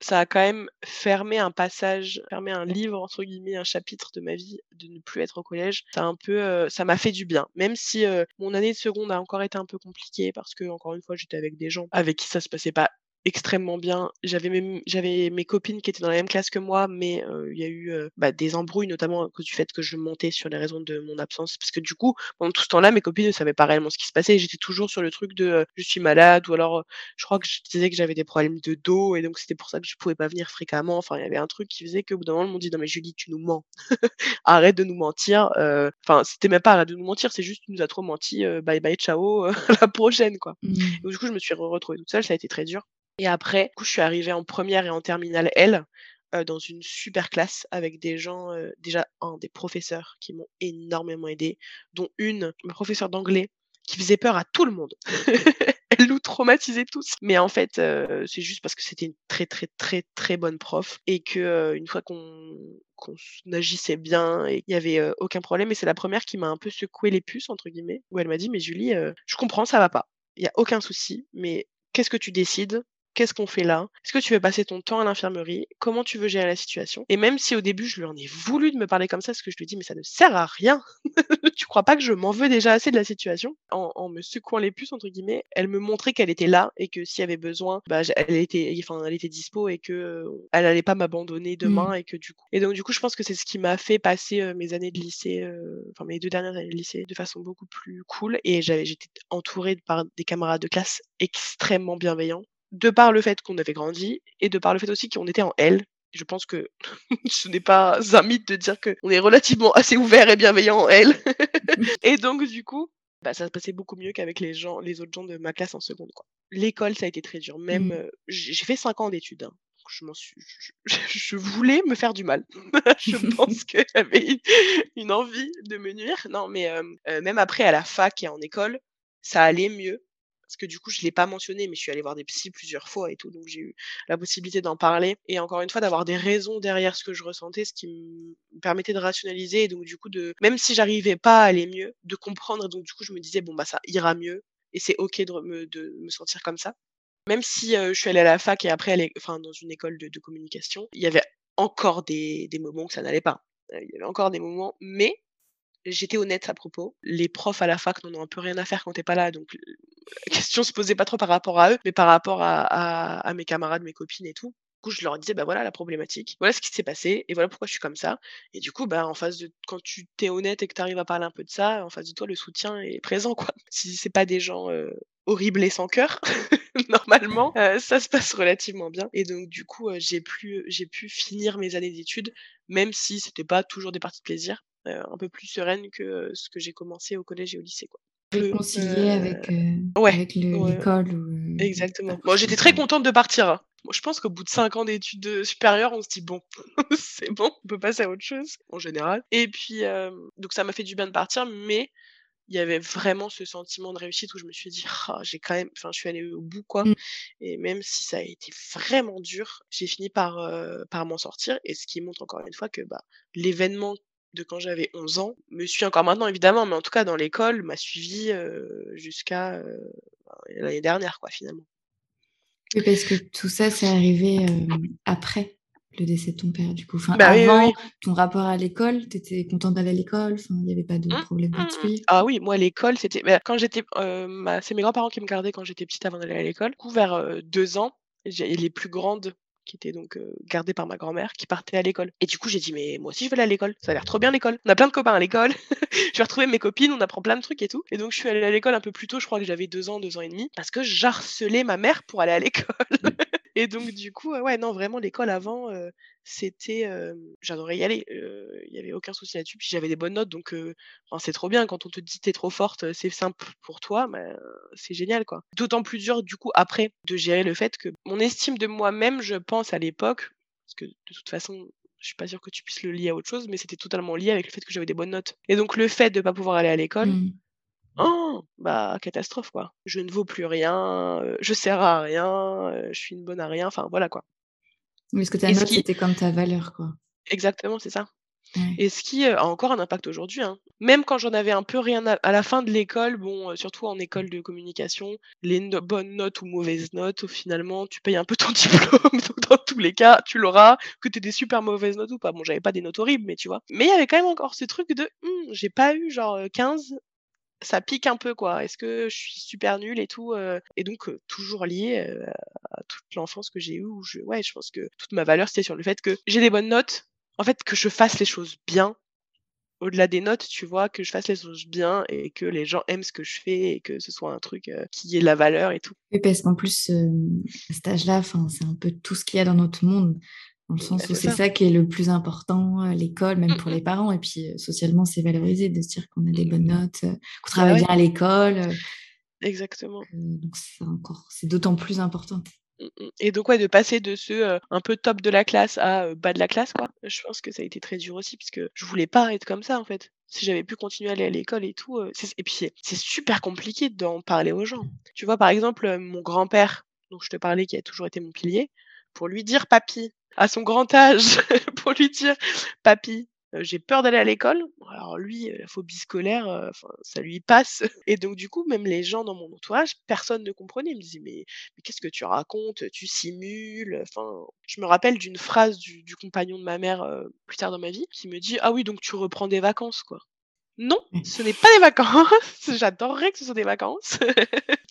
ça a quand même fermé un passage, fermé un livre entre guillemets, «un chapitre» de ma vie, de ne plus être au collège. Ça a un peu, heu, ça m'a fait du bien. Même si, heu, mon année de seconde a encore été un peu compliquée parce qu'encore une fois, j'étais avec des gens avec qui ça se passait pas extrêmement bien. J'avais j'avais mes copines qui étaient dans la même classe que moi, mais il y a eu, bah, des embrouilles notamment à cause du fait que je mentais sur les raisons de mon absence. Parce que du coup, pendant tout ce temps-là, mes copines ne savaient pas réellement ce qui se passait et j'étais toujours sur le truc de, je suis malade ou alors, je crois que je disais que j'avais des problèmes de dos et donc c'était pour ça que je pouvais pas venir fréquemment. Enfin, il y avait un truc qui faisait qu'au bout d'un moment, ils m'ont dit: «Non mais Julie, tu nous mens. Arrête de nous mentir», enfin, c'était même pas arrête de nous mentir, c'est juste tu nous as trop menti, bye bye, ciao, la prochaine, quoi. Mmh. Donc du coup, je me suis re retrouvée toute seule, ça a été très dur et après, du coup, je suis arrivée en première et en terminale L, heu, dans une super classe avec des gens, heu, déjà 1 des professeurs qui m'ont énormément aidée, dont une, ma professeure d'anglais, qui faisait peur à tout le monde. Elle nous traumatisait tous. Mais en fait, heu, c'est juste parce que c'était une très, très, très, très bonne prof et que, une fois qu'on agissait bien et qu'il y avait, aucun problème et c'est la première qui m'a un peu «secoué les puces» entre guillemets, où elle m'a dit: «Mais Julie, je comprends, ça va pas. Il y a aucun souci, mais qu'est-ce que tu décides? Qu'est-ce qu'on fait là? Est-ce que tu veux passer ton temps à l'infirmerie? Comment tu veux gérer la situation?» et même si au début je lui en ai voulu de me parler comme ça, parce que je lui ai dit: «Mais ça ne sert à rien. Tu crois pas que je m'en veux déjà assez de la situation?» en en me «secouant les puces» entre guillemets, elle me montrait qu'elle était là et que s'il y avait besoin, bah, elle était enfin, elle était dispo et que, heu, elle allait pas m'abandonner Mmh. demain et que du coup et donc du coup, je pense que c'est ce qui m'a fait passer, heu, mes années de lycée, heu, enfin mes 2 dernières années de lycée de façon beaucoup plus cool et j'étais entourée par des camarades de classe extrêmement bienveillants, de par le fait qu'on avait grandi et de par le fait aussi qu'on était en L. Je pense que ce n'est pas un mythe de dire qu'on est relativement assez ouvert et bienveillant en L et donc du coup, bah, ça se passait beaucoup mieux qu'avec les gens les autres gens de ma classe en seconde, quoi. L'école, ça a été très dur, même, Mmh. heu, j'ai fait 5 ans d'études, hein. Je m'en suis je voulais me faire du mal. Je pense que j'avais une une envie de me nuire. Non, mais hem, heu, même après à la fac et en école, ça allait mieux parce que du coup, je l'ai pas mentionné, mais je suis allée voir des psys plusieurs fois et tout, donc j'ai eu la possibilité d'en parler et encore une fois, d'avoir des raisons derrière ce que je ressentais, ce qui me permettait de rationaliser et donc du coup de même si j'arrivais pas à aller mieux, de comprendre et donc du coup, je me disais: «Bon, bah, ça ira mieux et c'est OK de me sentir comme ça». Même si, je suis allée à la fac et après enfin dans une école de communication, il y avait encore des moments que ça n'allait pas. Il y avait encore des moments, mais j'étais honnête à propos. Les profs à la fac n'en ont un peu rien à faire quand tu es pas là, donc la question se posait pas trop par rapport à eux, mais par rapport à à à mes camarades, mes copines et tout. Du coup, je leur disais: «Bah, voilà la problématique, voilà ce qui s'est passé et voilà pourquoi je suis comme ça» et du coup, bah, en face de quand tu tu es honnête et que tu arrives à parler un peu de ça, en face de toi, le soutien est présent, quoi. Si c'est pas des gens, heu, horribles et sans cœur, normalement, heu, ça se passe relativement bien et donc du coup, heu, j'ai pu j'ai pu finir mes années d'études, même si c'était pas toujours des parties de plaisir, heu, un peu plus sereine que, ce que j'ai commencé au collège et au lycée, quoi. Réconcilier avec, avec l'école ou Exactement. Moi, j'étais très contente de partir, hein. Moi, je pense qu'au bout de 5 ans d'études, supérieures, on se dit: «Bon, c'est bon, on peut passer à autre chose», en général et puis, donc ça m'a fait du bien de partir, mais il y avait vraiment ce sentiment de réussite où je me suis dit: «Ah, j'ai quand même» enfin, je suis allée au bout, quoi Mmh. et même si ça a été vraiment dur, j'ai fini par, par m'en sortir et ce qui montre encore une fois que, bah, l'événement de quand j'avais 11 ans me suit encore maintenant évidemment, mais en tout cas dans l'école, m'a suivi, jusqu'à, ben, l'année dernière, quoi, finalement. Oui, parce que tout ça, c'est arrivé, après le décès de ton père, du coup? Enfin, Bah, oui, avant oui. ton rapport à l'école, tu étais contente d'aller à l'école? Il y avait pas de Mmh. problème Mmh mh. particulier? Ah oui, moi l'école, c'était bah, quand j'étais c'est mes grands-parents qui me gardaient quand j'étais petite avant d'aller à l'école. Du coup, vers, heu, 2 ans, j'ai les plus grandes qui étaient donc, heu, gardées par ma grand-mère, qui partaient à l'école. Et du coup, j'ai dit: «Mais moi aussi, je veux aller à l'école, ça a l'air trop bien l'école. On a plein de copains à l'école, je vais retrouver mes copines, on apprend plein de trucs et tout» et donc je suis allée à l'école un peu plus tôt, je crois que j'avais 2 ans, 2 ans et demi, parce que j'harcelais ma mère pour aller à l'école. et donc du coup, ouais, non, vraiment l'école avant, heu, c'était, hem j'adorais y aller, heu, il y avait aucun souci là-dessus. Puis j'avais des bonnes notes donc c'est trop bien quand on te dit: «Tu es trop forte, c'est simple pour toi», ben, c'est génial, quoi. D'autant plus dur, du coup, après, de gérer le fait que mon estime de moi-même, je pense à l'époque, parce que de toute façon, je suis pas sûre que tu puisses le lier à autre chose, mais c'était totalement lié avec le fait que j'avais des bonnes notes et donc le fait de pas pouvoir aller à l'école, Mmh. Bah, catastrophe, quoi. Je ne vaux plus rien, heu, je sers à rien, heu, je suis une bonne à rien, enfin voilà, quoi. Oui, parce que ta ce note, qui c'était comme ta valeur, quoi. exactement, c'est ça. Ouais. Et ce qui, heu, a encore un impact aujourd'hui, hein. Même quand j'en avais un peu rien à à la fin de l'école, bon, surtout en école de communication, les no bonnes notes ou mauvaises notes, finalement, tu payes un peu ton diplôme, donc dans tous les cas, tu l'auras, que tu aies des super mauvaises notes ou pas. Bon, j'avais pas des notes horribles, mais tu vois? Mais il y avait quand même encore ce truc de: «Mmh, j'ai pas eu genre, heu, 15, ça pique un peu, quoi. Est-ce que je suis super nulle et tout?» heu et donc heu, toujours lié, heu, à toute l'enfance que j'ai eue où je ouais, je pense que toute ma valeur, c'était sur le fait que j'ai des bonnes notes, en fait, que je fasse les choses bien au-delà des notes, tu vois? Que je fasse les choses bien et que les gens aiment ce que je fais et que ce soit un truc, qui ait de la valeur et tout. Oui, parce qu'en plus, à cet âge-là, c'est un peu tout ce qu'il y a dans notre monde, dans le sens où c'est ça. qui est le plus important, l'école, même Mmh pour mh. les parents et puis, heu, socialement, c'est valorisé de se dire qu'on a des Mmh. bonnes notes, heu, qu'on Bah, travaille bien à l'école, heu, exactement. que donc c'est encore c'est d'autant plus important. Mmh et donc ouais, de passer de ce, un peu top de la classe à, bas de la classe, quoi. Je pense que ça a été très dur aussi puisque je voulais pas être comme ça, en fait. Si j'avais pu continuer à aller à l'école et tout, et puis c'est super compliqué d'en parler aux gens. Tu vois, par exemple, mon grand-père, dont je te parlais, qui a toujours été mon pilier, pour lui dire: «Papy», à son grand âge, pour lui dire: «Papy, heu, j'ai peur d'aller à l'école». Alors lui, heu, la phobie scolaire, enfin, ça lui passe et donc du coup, même les gens dans mon entourage, personne ne comprenait. Ils me disaient: «Mais mais qu'est-ce que tu racontes? Tu simules». Enfin, je me rappelle d'une phrase du du compagnon de ma mère, plus tard dans ma vie, qui me dit: «Ah oui, donc tu reprends des vacances, quoi». Non, Ouais. ce n'est pas des vacances, j'adorerais que ce soit des vacances.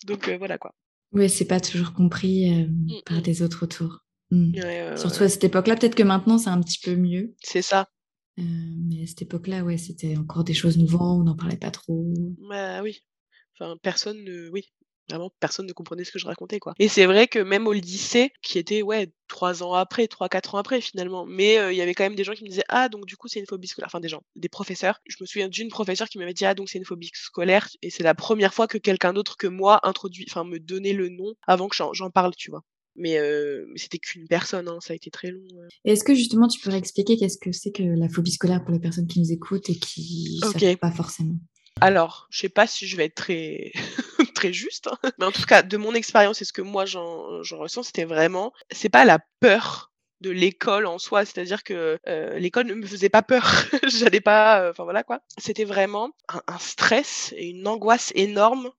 Donc voilà, quoi. Oui, c'est pas toujours compris, Mmh par des autres autour. Mmh. Ouais, ouais, Surtout à cette époque-là, peut-être que maintenant c'est un petit peu mieux, C'est ça. heu, mais à cette époque-là, ouais, c'était encore des choses nouvelles, on n'en parlait pas trop. Bah oui. Enfin, personne ne oui, vraiment personne ne comprenait ce que je racontais, quoi. Et c'est vrai que même au lycée, qui était, ouais, 3 ans après, trois quatre ans après finalement, mais heu, il y avait quand même des gens qui me disaient: «Ah donc du coup c'est une phobie scolaire», enfin des gens, des professeurs. Je me souviens d'une professeure qui m'avait dit: «Ah donc c'est une phobie scolaire» et c'est la première fois que quelqu'un d'autre que moi introduit enfin me donnait le nom avant que j'en parle, tu vois? Mais heu, mais c'était qu'une personne, hein, ça a été très long. Et est-ce que justement tu pourrais expliquer qu'est-ce que c'est que la phobie scolaire pour les personnes qui nous écoutent et qui savent OK. pas forcément? Alors, je sais pas si je vais être très très juste, hein, mais en tout cas, de mon expérience et ce que moi j'en ressens, c'était vraiment c'est pas la peur de l'école en soi, c'est-à-dire que, heu, l'école ne me faisait pas peur. J'allais pas, enfin voilà quoi. C'était vraiment un un stress et une angoisse énorme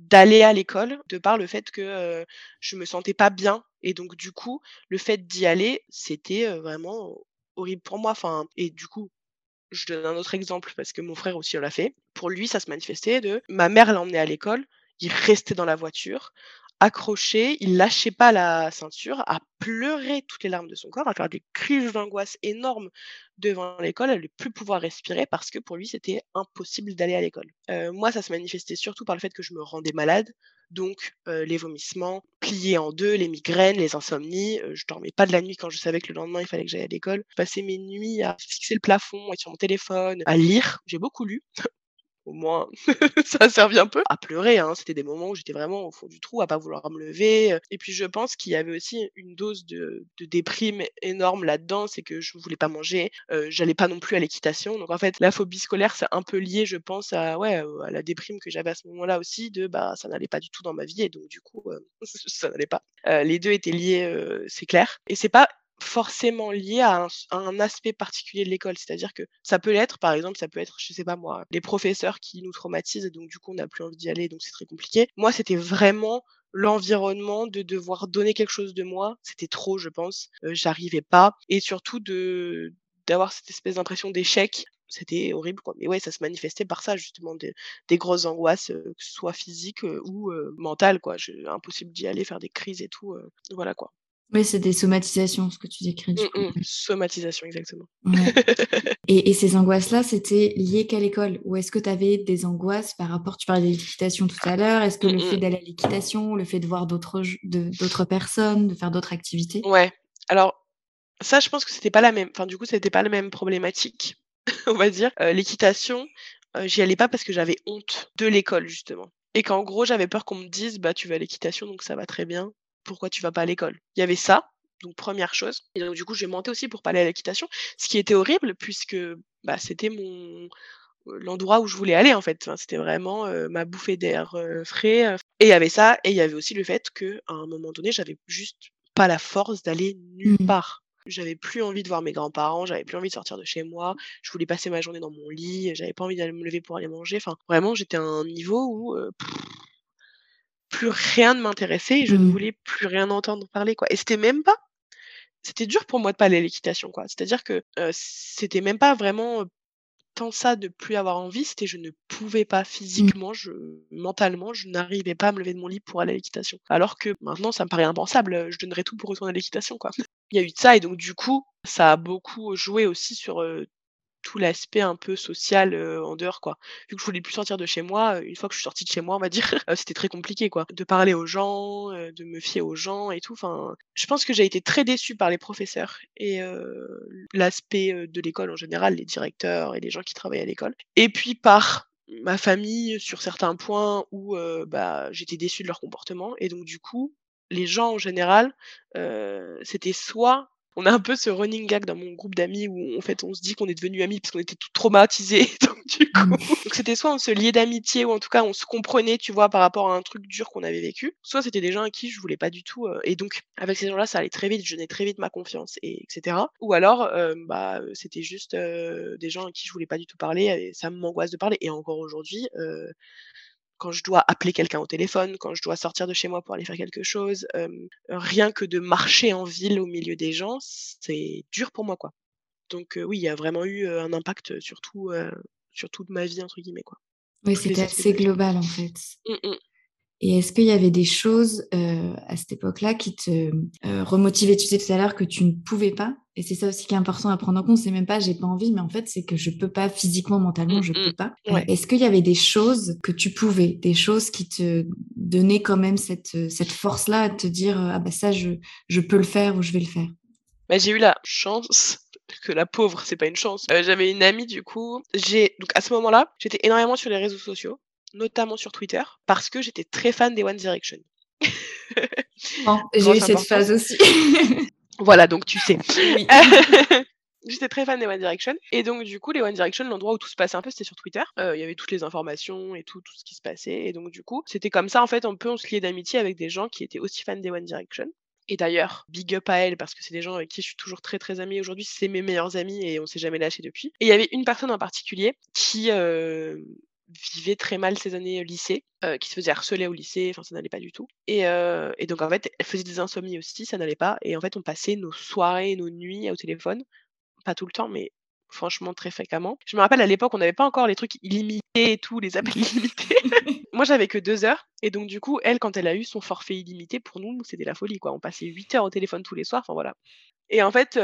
d'aller à l'école, de par le fait que, heu, je me sentais pas bien et donc du coup, le fait d'y aller, c'était, vraiment horrible pour moi. Enfin et du coup, je donne un autre exemple parce que mon frère aussi l'a fait. Pour lui, ça se manifestait de ma mère l'emmenait à l'école, il restait dans la voiture, accroché, il lâchait pas la ceinture, à pleurer toutes les larmes de son corps, à faire des crises d'angoisse énormes devant l'école, à ne plus pouvoir respirer parce que pour lui, c'était impossible d'aller à l'école. Heu, moi, ça se manifestait surtout par le fait que je me rendais malade, donc heu, les vomissements pliés en 2, les migraines, les insomnies, heu, je dormais pas de la nuit quand je savais que le lendemain, il fallait que j'aille à l'école. Je passais mes nuits à fixer le plafond, être sur mon téléphone, à lire. J'ai beaucoup lu au moins ça a servi un peu à pleurer. Hein. C'était des moments où j'étais vraiment au fond du trou, à pas vouloir me lever. Et puis je pense qu'il y avait aussi une dose de, de déprime énorme là-dedans, c'est que je voulais pas manger, euh, j'allais pas non plus à l'équitation. Donc en fait, la phobie scolaire, c'est un peu lié, je pense, à ouais, à la déprime que j'avais à ce moment-là aussi, de bah ça n'allait pas du tout dans ma vie et donc du coup ça n'allait pas. les deux étaient liés, c'est clair. Et c'est pas forcément lié à un, aspect particulier de l'école. C'est-à-dire que ça peut l'être, par exemple, ça peut être, je sais pas moi, les professeurs qui nous traumatisent et donc du coup on n'a plus envie d'y aller, donc c'est très compliqué. Moi, c'était vraiment l'environnement de devoir donner quelque chose de moi. C'était trop, je pense. J'arrivais pas. Et surtout de d'avoir cette espèce d'impression d'échec c'était horrible quoi. Mais ouais, ça se manifestait par ça justement des, des grosses angoisses, que ce soit physiques ou mentales quoi. impossible d'y aller, faire des crises et tout. voilà quoi. Oui, c'est des somatisations, ce que tu décris. Mmh, mmh. Somatisation, exactement. et, ces angoisses-là, c'était lié qu'à l'école? Ou est-ce que tu avais des angoisses par rapport, tu parlais de l'équitation tout à l'heure, est-ce que le fait mmh, d'aller à l'équitation, le fait de voir d'autres personnes, de faire d'autres activités? Ouais. Alors, ça, je pense que c'était pas la même. Enfin, du coup, c'était pas la même problématique, on va dire. Euh, l'équitation, euh, j'y allais pas parce que j'avais honte de l'école, justement. Et qu'en gros, j'avais peur qu'on me dise, bah, tu vas à l'équitation, donc ça va très bien pourquoi tu vas pas à l'école Il y avait ça, donc première chose. Et donc du coup, je mentais aussi pour pas aller à l'équitation, ce qui était horrible puisque bah, c'était mon l'endroit où je voulais aller en fait. c'était vraiment ma bouffée d'air frais. Et il y avait ça, et il y avait aussi le fait que à un moment donné, j'avais juste pas la force d'aller nulle mmh. part. J'avais plus envie de voir mes grands-parents, j'avais plus envie de sortir de chez moi, je voulais passer ma journée dans mon lit, j'avais pas envie d'aller me lever pour aller manger. Enfin, vraiment, j'étais à un niveau où plus rien ne m'intéressait et je ne mmh. voulais plus rien entendre parler, quoi. Et c'était même pas c'était dur pour moi de pas aller à l'équitation, quoi. C'est-à-dire que, c'était même pas vraiment, tant ça de plus avoir envie, c'était je ne pouvais pas mmh. physiquement, je mentalement, je n'arrivais pas à me lever de mon lit pour aller à l'équitation. Alors que maintenant, ça me paraît impensable, je donnerais tout pour retourner à l'équitation, quoi. Il y a eu de ça et donc du coup, ça a beaucoup joué aussi sur, tout l'aspect un peu social en dehors quoi. Vu que je voulais plus sortir de chez moi, une fois que je suis sortie de chez moi, on va dire, c'était très compliqué quoi, de parler aux gens, de me fier aux gens et tout. Enfin, je pense que j'ai été très déçue par les professeurs et l'aspect de l'école en général, les directeurs et les gens qui travaillent à l'école. Et puis par ma famille sur certains points où bah, j'étais déçue de leur comportement et donc du coup les gens en général, c'était soit on a un peu ce running gag dans mon groupe d'amis où en fait on se dit qu'on est devenus amis parce qu'on était tout traumatisés. Donc du coup, mmh. c'était soit on se liait d'amitié ou en tout cas on se comprenait, tu vois, par rapport à un truc dur qu'on avait vécu. Soit c'était des gens à qui je voulais pas du tout. Euh, et donc avec ces gens-là, ça allait très vite, je donnais très vite ma confiance et etc. Ou alors euh, bah c'était juste euh, des gens à qui je voulais pas du tout parler. Et ça m'angoisse de parler. Et encore aujourd'hui quand je dois appeler quelqu'un au téléphone, quand je dois sortir de chez moi pour aller faire quelque chose, rien que de marcher en ville au milieu des gens, c'est dur pour moi, quoi. Donc oui, il y a vraiment eu un impact sur tout, sur toute ma vie entre guillemets, quoi. Oui, c'était assez global en fait. Mmh, mmh. Et est-ce qu'il y avait des choses à cette époque-là qui te remotivaient? Tu sais tout à l'heure que tu ne pouvais pas et c'est ça aussi qui est important à prendre en compte. C'est même pas j'ai pas envie, mais en fait, c'est que je peux pas physiquement, mentalement, je peux pas. Est-ce qu'il y avait des choses que tu pouvais, des choses qui te donnaient quand même cette, cette force-là à te dire ah bah ça, je, je peux le faire ou je vais le faire? Bah, J'ai eu la chance que la pauvre, c'est pas une chance. Euh, j'avais une amie du coup. J'ai donc à ce moment-là, j'étais énormément sur les réseaux sociaux, notamment sur Twitter, parce que j'étais très fan des One Direction. j'ai eu cette phase aussi. Voilà, donc tu sais. J'étais très fan des One Direction. Et donc, du coup, les One Direction, l'endroit où tout se passait un peu, c'était sur Twitter. Euh, il y avait toutes les informations et tout, tout ce qui se passait. Et donc, du coup, c'était comme ça, en fait, un peu, on se liait d'amitié avec des gens qui étaient aussi fans des One Direction. Et d'ailleurs, big up à elle, parce que c'est des gens avec qui je suis toujours très très amie aujourd'hui. C'est mes meilleurs amis et on s'est jamais lâché depuis. Et il y avait une personne en particulier qui euh, vivait très mal ses années lycée, qui se faisait harceler au lycée, enfin ça n'allait pas du tout. Et, et, donc en fait, elle faisait des insomnies aussi, ça n'allait pas. Et en fait, on passait nos soirées, nos nuits au téléphone, pas tout le temps, mais franchement très fréquemment. Je me rappelle à l'époque, on n'avait pas encore les trucs illimités et tout, les appels illimités. Moi, j'avais que deux heures. Et donc, du coup, elle, quand elle a eu son forfait illimité, pour nous, c'était la folie, quoi. On passait huit heures au téléphone tous les soirs. Enfin, voilà. Et en fait,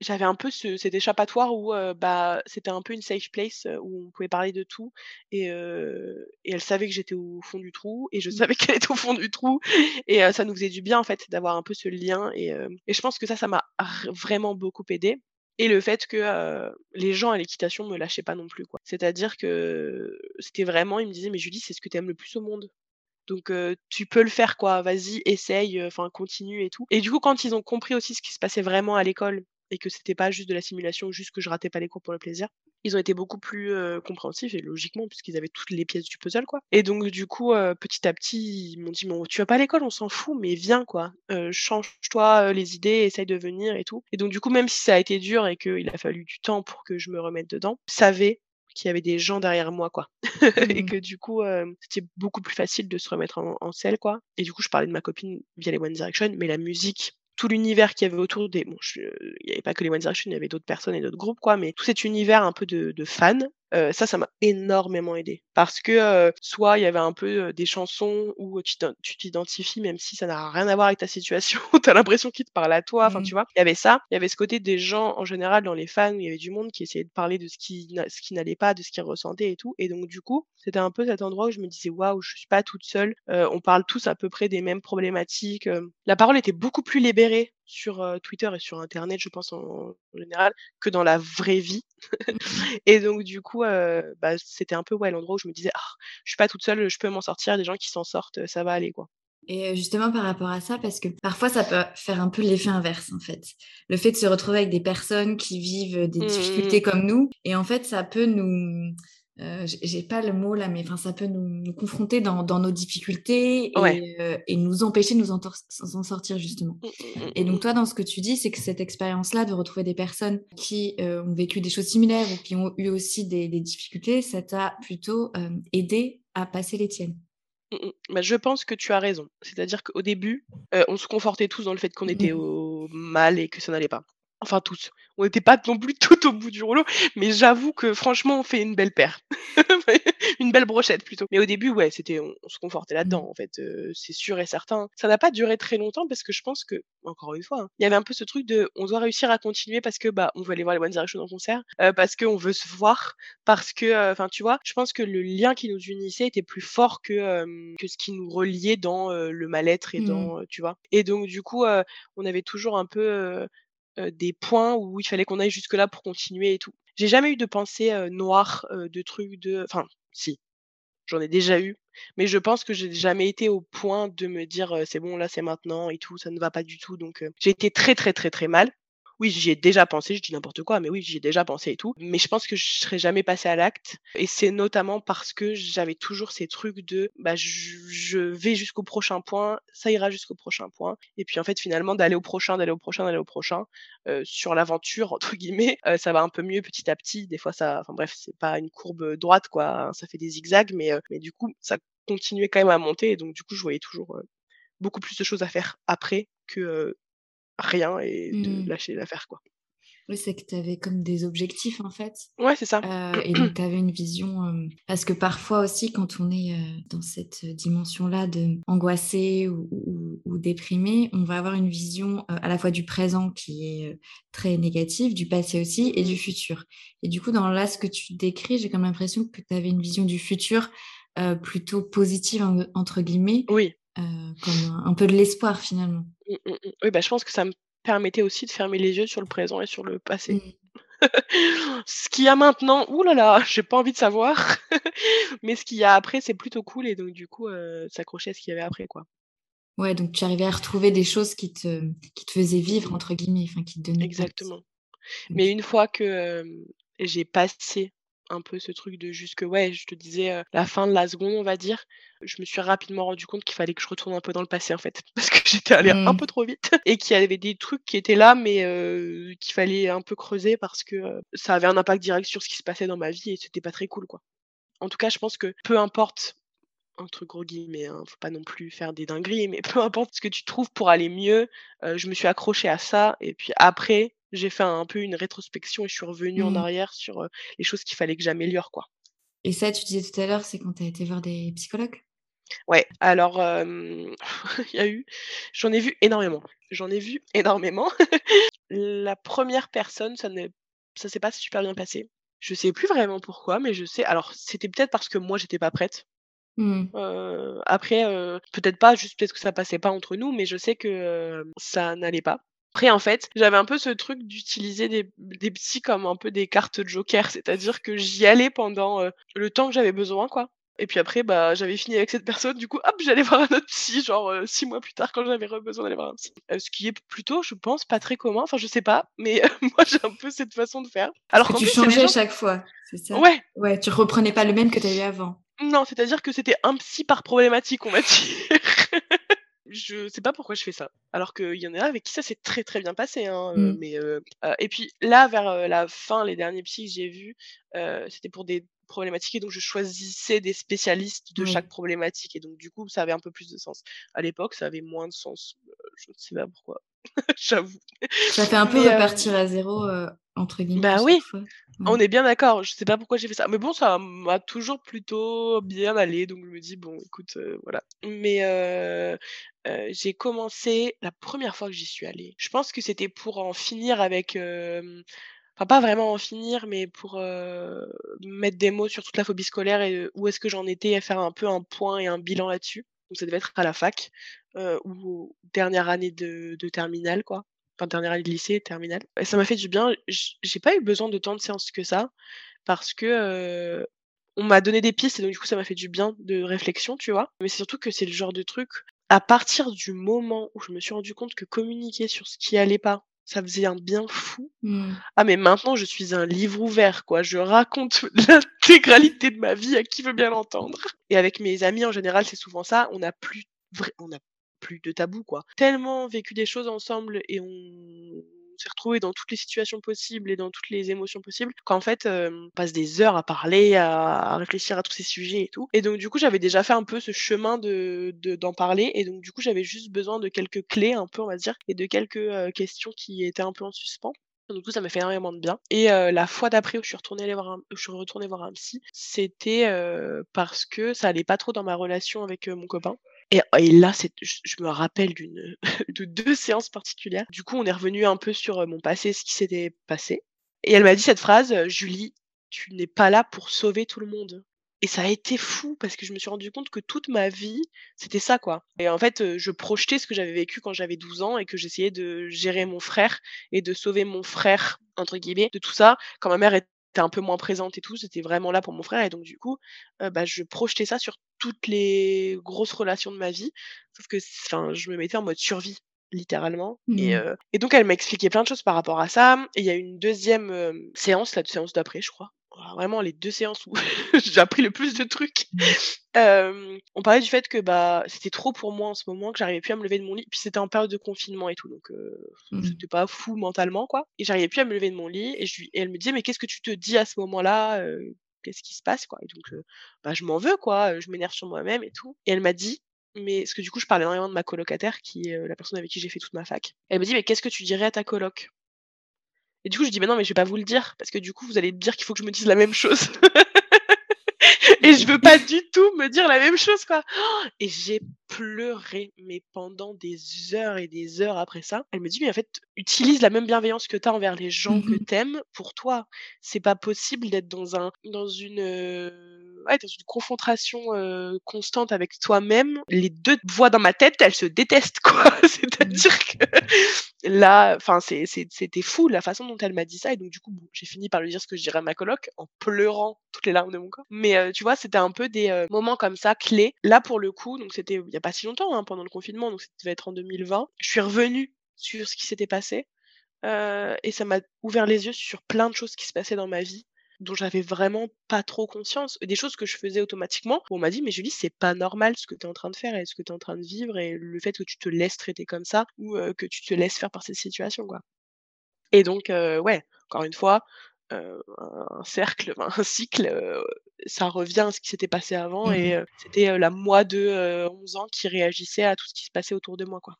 j'avais un peu ce, cet échappatoire où bah, c'était un peu une safe place où on pouvait parler de tout. Et, et elle savait que j'étais au fond du trou et je mmh. savais qu'elle était au fond du trou. Et ça nous faisait du bien en fait d'avoir un peu ce lien. Et, et je pense que ça, ça m'a vraiment beaucoup aidé. Et le fait que, les gens à l'équitation me lâchaient pas non plus, quoi. C'est-à-dire que c'était vraiment ils me disaient: «Mais Julie, c'est ce que tu aimes le plus au monde. Donc tu peux le faire, quoi. Vas-y, essaye, enfin continue et tout» et du coup, quand ils ont compris aussi ce qui se passait vraiment à l'école et que c'était pas juste de la simulation, juste que je ratais pas les cours pour le plaisir, ils ont été beaucoup plus, compréhensifs et logiquement puisqu'ils avaient toutes les pièces du puzzle, quoi. Et donc du coup, petit à petit, ils m'ont dit: «Mais tu vas pas à l'école, on s'en fout, mais viens quoi, change-toi, les idées, essaye de venir et tout» et donc du coup, même si ça a été dur et qu'il a fallu du temps pour que je me remette dedans, je savais qu'il y avait des gens derrière moi, quoi. Et Mmh que du coup, c'était beaucoup plus facile de se remettre en en selle, quoi. Et du coup, je parlais de ma copine via les One Direction, mais la musique, tout l'univers qu'il y avait autour des bon, je il y avait pas que les One Direction, il y avait d'autres personnes et d'autres groupes, quoi, mais tout cet univers un peu de de fans, heu, ça, ça m'a énormément aidée. Parce que, heu, soit il y avait un peu, des chansons où tu t'identifies même si ça n'a rien à voir avec ta situation, tu as l'impression qu'ils te parlent à toi, enfin, Mmh. tu vois? Il y avait ça, il y avait ce côté des gens en général dans les fans où il y avait du monde qui essayait de parler de ce qui n'a ce qui n'allait pas, de ce qu'ils ressentaient et tout et donc du coup, c'était un peu cet endroit où je me disais: «Waouh, je suis pas toute seule, heu, on parle tous à peu près des mêmes problématiques», la parole était beaucoup plus libérée sur, Twitter et sur internet, je pense en en général, que dans la vraie vie Mmh et donc du coup, bah, c'était un peu, ouais, l'endroit où je me disais: «Ah, je suis pas toute seule, je peux m'en sortir, des gens qui s'en sortent, ça va aller, quoi». Et justement par rapport à ça, parce que parfois ça peut faire un peu l'effet inverse, en fait. Le fait de se retrouver avec des personnes qui vivent des Mmh mmh mh. difficultés comme nous et en fait, ça peut nous, heu, j'ai pas le mot là, mais enfin, ça peut nous nous confronter dans dans nos difficultés Ouais. et nous empêcher de nous s'en sortir justement. Mmh mh, mmh, Et mmh donc toi, dans ce que tu dis, c'est que cette expérience-là de retrouver des personnes qui, heu, ont vécu des choses similaires ou qui ont eu aussi des des difficultés, ça t'a plutôt, aidé à passer les tiennes? Mmh. Bah, je pense que tu as raison. C'est-à-dire qu'au début, on se confortait tous dans le fait qu'on était Mmh. au mal et que ça n'allait pas. Enfin tous. On était pas non plus tout au bout du rouleau, mais j'avoue que franchement, on fait une belle paire. Une belle brochette plutôt. Mais au début, ouais, c'était on on se confortait Mmh. là-dedans en fait, heu, c'est sûr et certain. Ça n'a pas duré très longtemps parce que je pense que, encore une fois, hein, il y avait un peu ce truc de on doit réussir à continuer parce que, bah, on veut aller voir les One Direction en concert, heu, parce qu'on veut se voir, parce que, heu, enfin, tu vois? Je pense que le lien qui nous unissait était plus fort que, hem, que ce qui nous reliait dans, le mal-être et Mmh. dans, tu vois? Et donc du coup, on avait toujours un peu, des points où il fallait qu'on aille jusque-là pour continuer et tout. J'ai jamais eu de noires, heu, de trucs de enfin si, j'en ai déjà eu, mais je pense que j'ai jamais été au point de me dire, «C'est bon là, c'est maintenant et tout, ça ne va pas du tout», donc j'ai été très, très, très, très mal. Oui, j'y ai déjà pensé, je dis n'importe quoi, mais oui, j'y ai déjà pensé et tout, mais je pense que je serais jamais passée à l'acte. Et c'est notamment parce que j'avais toujours ces trucs de, bah, je vais jusqu'au prochain point, ça ira jusqu'au prochain point. Et puis en fait, finalement, d'aller au prochain, d'aller au prochain, d'aller au prochain, heu, sur «l'aventure» entre guillemets, heu, ça va un peu mieux petit à petit. Des fois ça enfin bref, c'est pas une courbe, droite quoi, hein, ça fait des zigzags, mais mais du coup, ça continuait quand même à monter. Et donc du coup, je voyais toujours, beaucoup plus de choses à faire après que, rien et de Mmh. lâcher l'affaire, quoi. Oui, c'est que tu avais comme des objectifs, en fait, Ouais, c'est ça. heu et donc tu avais une vision, hem parce que parfois aussi quand on est, heu, dans cette dimension-là d'angoissé ou ou ou déprimé, on va avoir une vision, à la fois du présent qui est, très négative, du passé aussi et mh. du futur. Et du coup, dans là, ce que tu décris, j'ai comme l'impression que tu avais une vision du futur, plutôt «positive» en entre guillemets, Oui. Heu, comme un un peu de l'espoir finalement. Mmh, mmh mh. Oui, bah, je pense que ça me permettait aussi de fermer les yeux sur le présent et sur le passé. Mmh. Ce qu'il y a maintenant, ouh là là, j'ai pas envie de savoir, mais ce qu'il y a après, c'est plutôt cool et donc du coup, heu, s'accrocher à ce qu'il y avait après, quoi. Ouais, donc tu arrivais à retrouver des choses qui te qui te faisaient «vivre» entre guillemets, enfin qui te donnaient Exactement. Mais une fois que, hem, j'ai passé un peu ce truc de jusque ouais, je te disais, heu, la fin de la seconde, on va dire, je me suis rapidement rendu compte qu'il fallait que je retourne un peu dans le passé, en fait. Parce que j'étais allée un peu Mmh. trop vite et qu'il y avait des trucs qui étaient là, mais heu, qu'il fallait un peu creuser parce que, heu, ça avait un impact direct sur ce qui se passait dans ma vie et c'était pas très cool, quoi. En tout cas, je pense que peu importe, entre gros guillemets, hein, faut pas non plus faire des dingueries, mais peu importe ce que tu trouves pour aller mieux, heu, je me suis accrochée à ça et puis après, j'ai fait un peu une rétrospection et je suis revenue en Mmh. arrière sur, heu, les choses qu'il fallait que j'améliore, quoi. Et ça, tu disais tout à l'heure, c'est quand tu as été voir des psychologues? Ouais, alors, il y a eu j'en ai vu énormément. J'en ai vu énormément. La première personne, ça n'est ça s'est pas super bien passé. Je sais plus vraiment pourquoi, mais je sais alors c'était peut-être parce que moi j'étais pas prête. Mmh. Après, peut-être pas, juste peut-être que ça passait pas entre nous, mais je sais que, ça n'allait pas. Après, en fait, j'avais un peu ce truc d'utiliser des, des psys comme un peu des cartes joker, c'est-à-dire que j'y allais pendant euh, le temps que j'avais besoin, quoi. Et puis après, bah, j'avais fini avec cette personne, du coup, hop, j'allais voir un autre psy, genre euh, six mois plus tard, quand j'avais besoin d'aller voir un psy. Euh, ce qui est plutôt, je pense, pas très commun. Enfin, je sais pas, mais moi, j'ai un peu cette façon de faire. Alors que tu changeais à chaque fois, c'est ça? Ouais. Ouais, tu reprenais pas le même que tu avais avant. Non, c'est-à-dire que c'était un psy par problématique, on va dire. je sais pas pourquoi je fais ça. Alors qu'il y en a avec qui ça s'est très très bien passé. Hein, euh, Mmh. mais euh, euh, et puis là, vers la fin, les derniers psys que j'ai vus, euh, c'était pour des problématiques et donc je choisissais des spécialistes de chaque problématique et donc du coup ça avait un peu plus de sens. À l'époque, ça avait moins de sens. Je ne sais pas pourquoi. J'avoue. Ça fait un peu Mais, euh, repartir à zéro, euh, entre guillemets, Bah oui. fois. On est bien d'accord, je sais pas pourquoi j'ai fait ça. Mais bon, ça m'a toujours plutôt bien allé, donc je me dis: «Bon, écoute, heu, voilà». Mais j'ai commencé la première fois que j'y suis allée, je pense que c'était pour en finir avec, enfin pas vraiment en finir, mais pour, mettre des mots sur toute la phobie scolaire et où est-ce que j'en étais et faire un peu un point et un bilan là-dessus. Donc ça devait être à la fac, ou dernière année de terminale, quoi. Enfin dernière année de lycée, terminale ça m'a fait du bien. J'ai pas eu besoin de tant de séances que ça parce que, on m'a donné des pistes et donc du coup ça m'a fait du bien de réflexion, tu vois? Mais c'est surtout que c'est le genre de truc, à partir du moment où je me suis rendu compte que communiquer sur ce qui allait pas, ça faisait un bien fou. Mmh. Ah mais maintenant je suis un livre ouvert, quoi. Je raconte l'intégralité de ma vie à qui veut bien l'entendre et avec mes amis en général, c'est souvent ça, on n'a plus on n'a plus de tabou, quoi. Tellement vécu des choses ensemble et on s'est retrouvés dans toutes les situations possibles et dans toutes les émotions possibles qu'en fait, on passe des heures à parler, à réfléchir à tous ces sujets et tout. Et donc du coup, j'avais déjà fait un peu ce chemin de de d'en parler et donc du coup, j'avais juste besoin de quelques clés un peu, on va dire et de quelques, questions qui étaient un peu en suspens. Du coup, ça m'a fait énormément de bien. Et la fois d'après où je suis retournée voir un je suis retournée voir un psy, c'était, parce que ça allait pas trop dans ma relation avec, mon copain et et là, je me rappelle de 2 séances particulières. Du coup, on est revenu un peu sur, heu, mon passé, ce qui s'était passé et elle m'a dit cette phrase, heu: «Julie, tu n'es pas là pour sauver tout le monde» et ça a été fou parce que je me suis rendu compte que toute ma vie, c'était ça, quoi et en fait, heu, je projetais ce que j'avais vécu quand j'avais 12 ans et que j'essayais de gérer mon frère et de «sauver mon frère» entre guillemets de tout ça. Quand ma mère était un peu moins présente et tout, j'étais vraiment là pour mon frère et donc du coup, bah, je projetais ça sur toutes les grosses relations de ma vie. Sauf que je me mettais en mode survie, littéralement et Mmh. et donc elle m'a expliqué plein de choses par rapport à ça et il y a une 2e, hem, séance, la séance d'après, je crois. Vraiment les 2 séances où j'ai appris le plus de trucs. Mmh. On parlait du fait que, bah, c'était trop pour moi en ce moment, que j'arrivais plus à me lever de mon lit. Puis c'était en période de confinement et tout, donc Mmh. j'étais pas fou mentalement, quoi et j'arrivais plus à me lever de mon lit et je lui et elle me disait: «Mais qu'est-ce que tu te dis à ce moment-là, qu'est-ce qui se passe, quoi?» et donc bah, je m'en veux, quoi, je m'énerve sur moi-même et tout et elle m'a dit, mais parce que du coup, je parlais énormément de ma colocataire qui est, la personne avec qui j'ai fait toute ma fac. Elle me dit: «Mais qu'est-ce que tu dirais à ta coloc?» Et du coup, je dis: «Mais non, mais je vais pas vous le dire parce que du coup, vous allez me dire qu'il faut que je me dise la même chose» et je veux pas du tout me dire la même chose, quoi et j'ai pleuré, mais pendant des heures et des heures après ça. Elle me dit: «Mais en fait, utilise la même bienveillance que tu as envers les gens que Mmh tu aimes pour toi. C'est pas possible d'être dans un dans une, heu, ouais, dans une confrontation, constante avec toi-même. Les 2 voix dans ma tête, elles se détestent, quoi. Mmh. C'est-à-dire que là, enfin, c'était fou la façon dont elle m'a dit ça et donc du coup, bon, j'ai fini par lui dire ce que je dirais à ma coloc en pleurant toutes les larmes de mon corps. Mais tu vois, c'était un peu des, moments comme ça clés. Là, pour le coup, donc c'était il y a pas si longtemps, hein, pendant le confinement, donc ça devait être en 2020. Je suis revenue sur ce qui s'était passé, et ça m'a ouvert les yeux sur plein de choses qui se passaient dans ma vie, dont j'avais vraiment pas trop conscience. Des choses que je faisais automatiquement. On m'a dit: «Mais Julie, c'est pas normal ce que tu es en train de faire et ce que tu es en train de vivre et le fait que tu te laisses traiter comme ça ou que tu te laisses faire par cette situation, quoi» et donc ouais, encore une fois, un cercle, un cycle, ça revient à ce qui s'était passé avant Mmh et c'était, la moi de, heu, 11 ans qui réagissait à tout ce qui se passait autour de moi, quoi.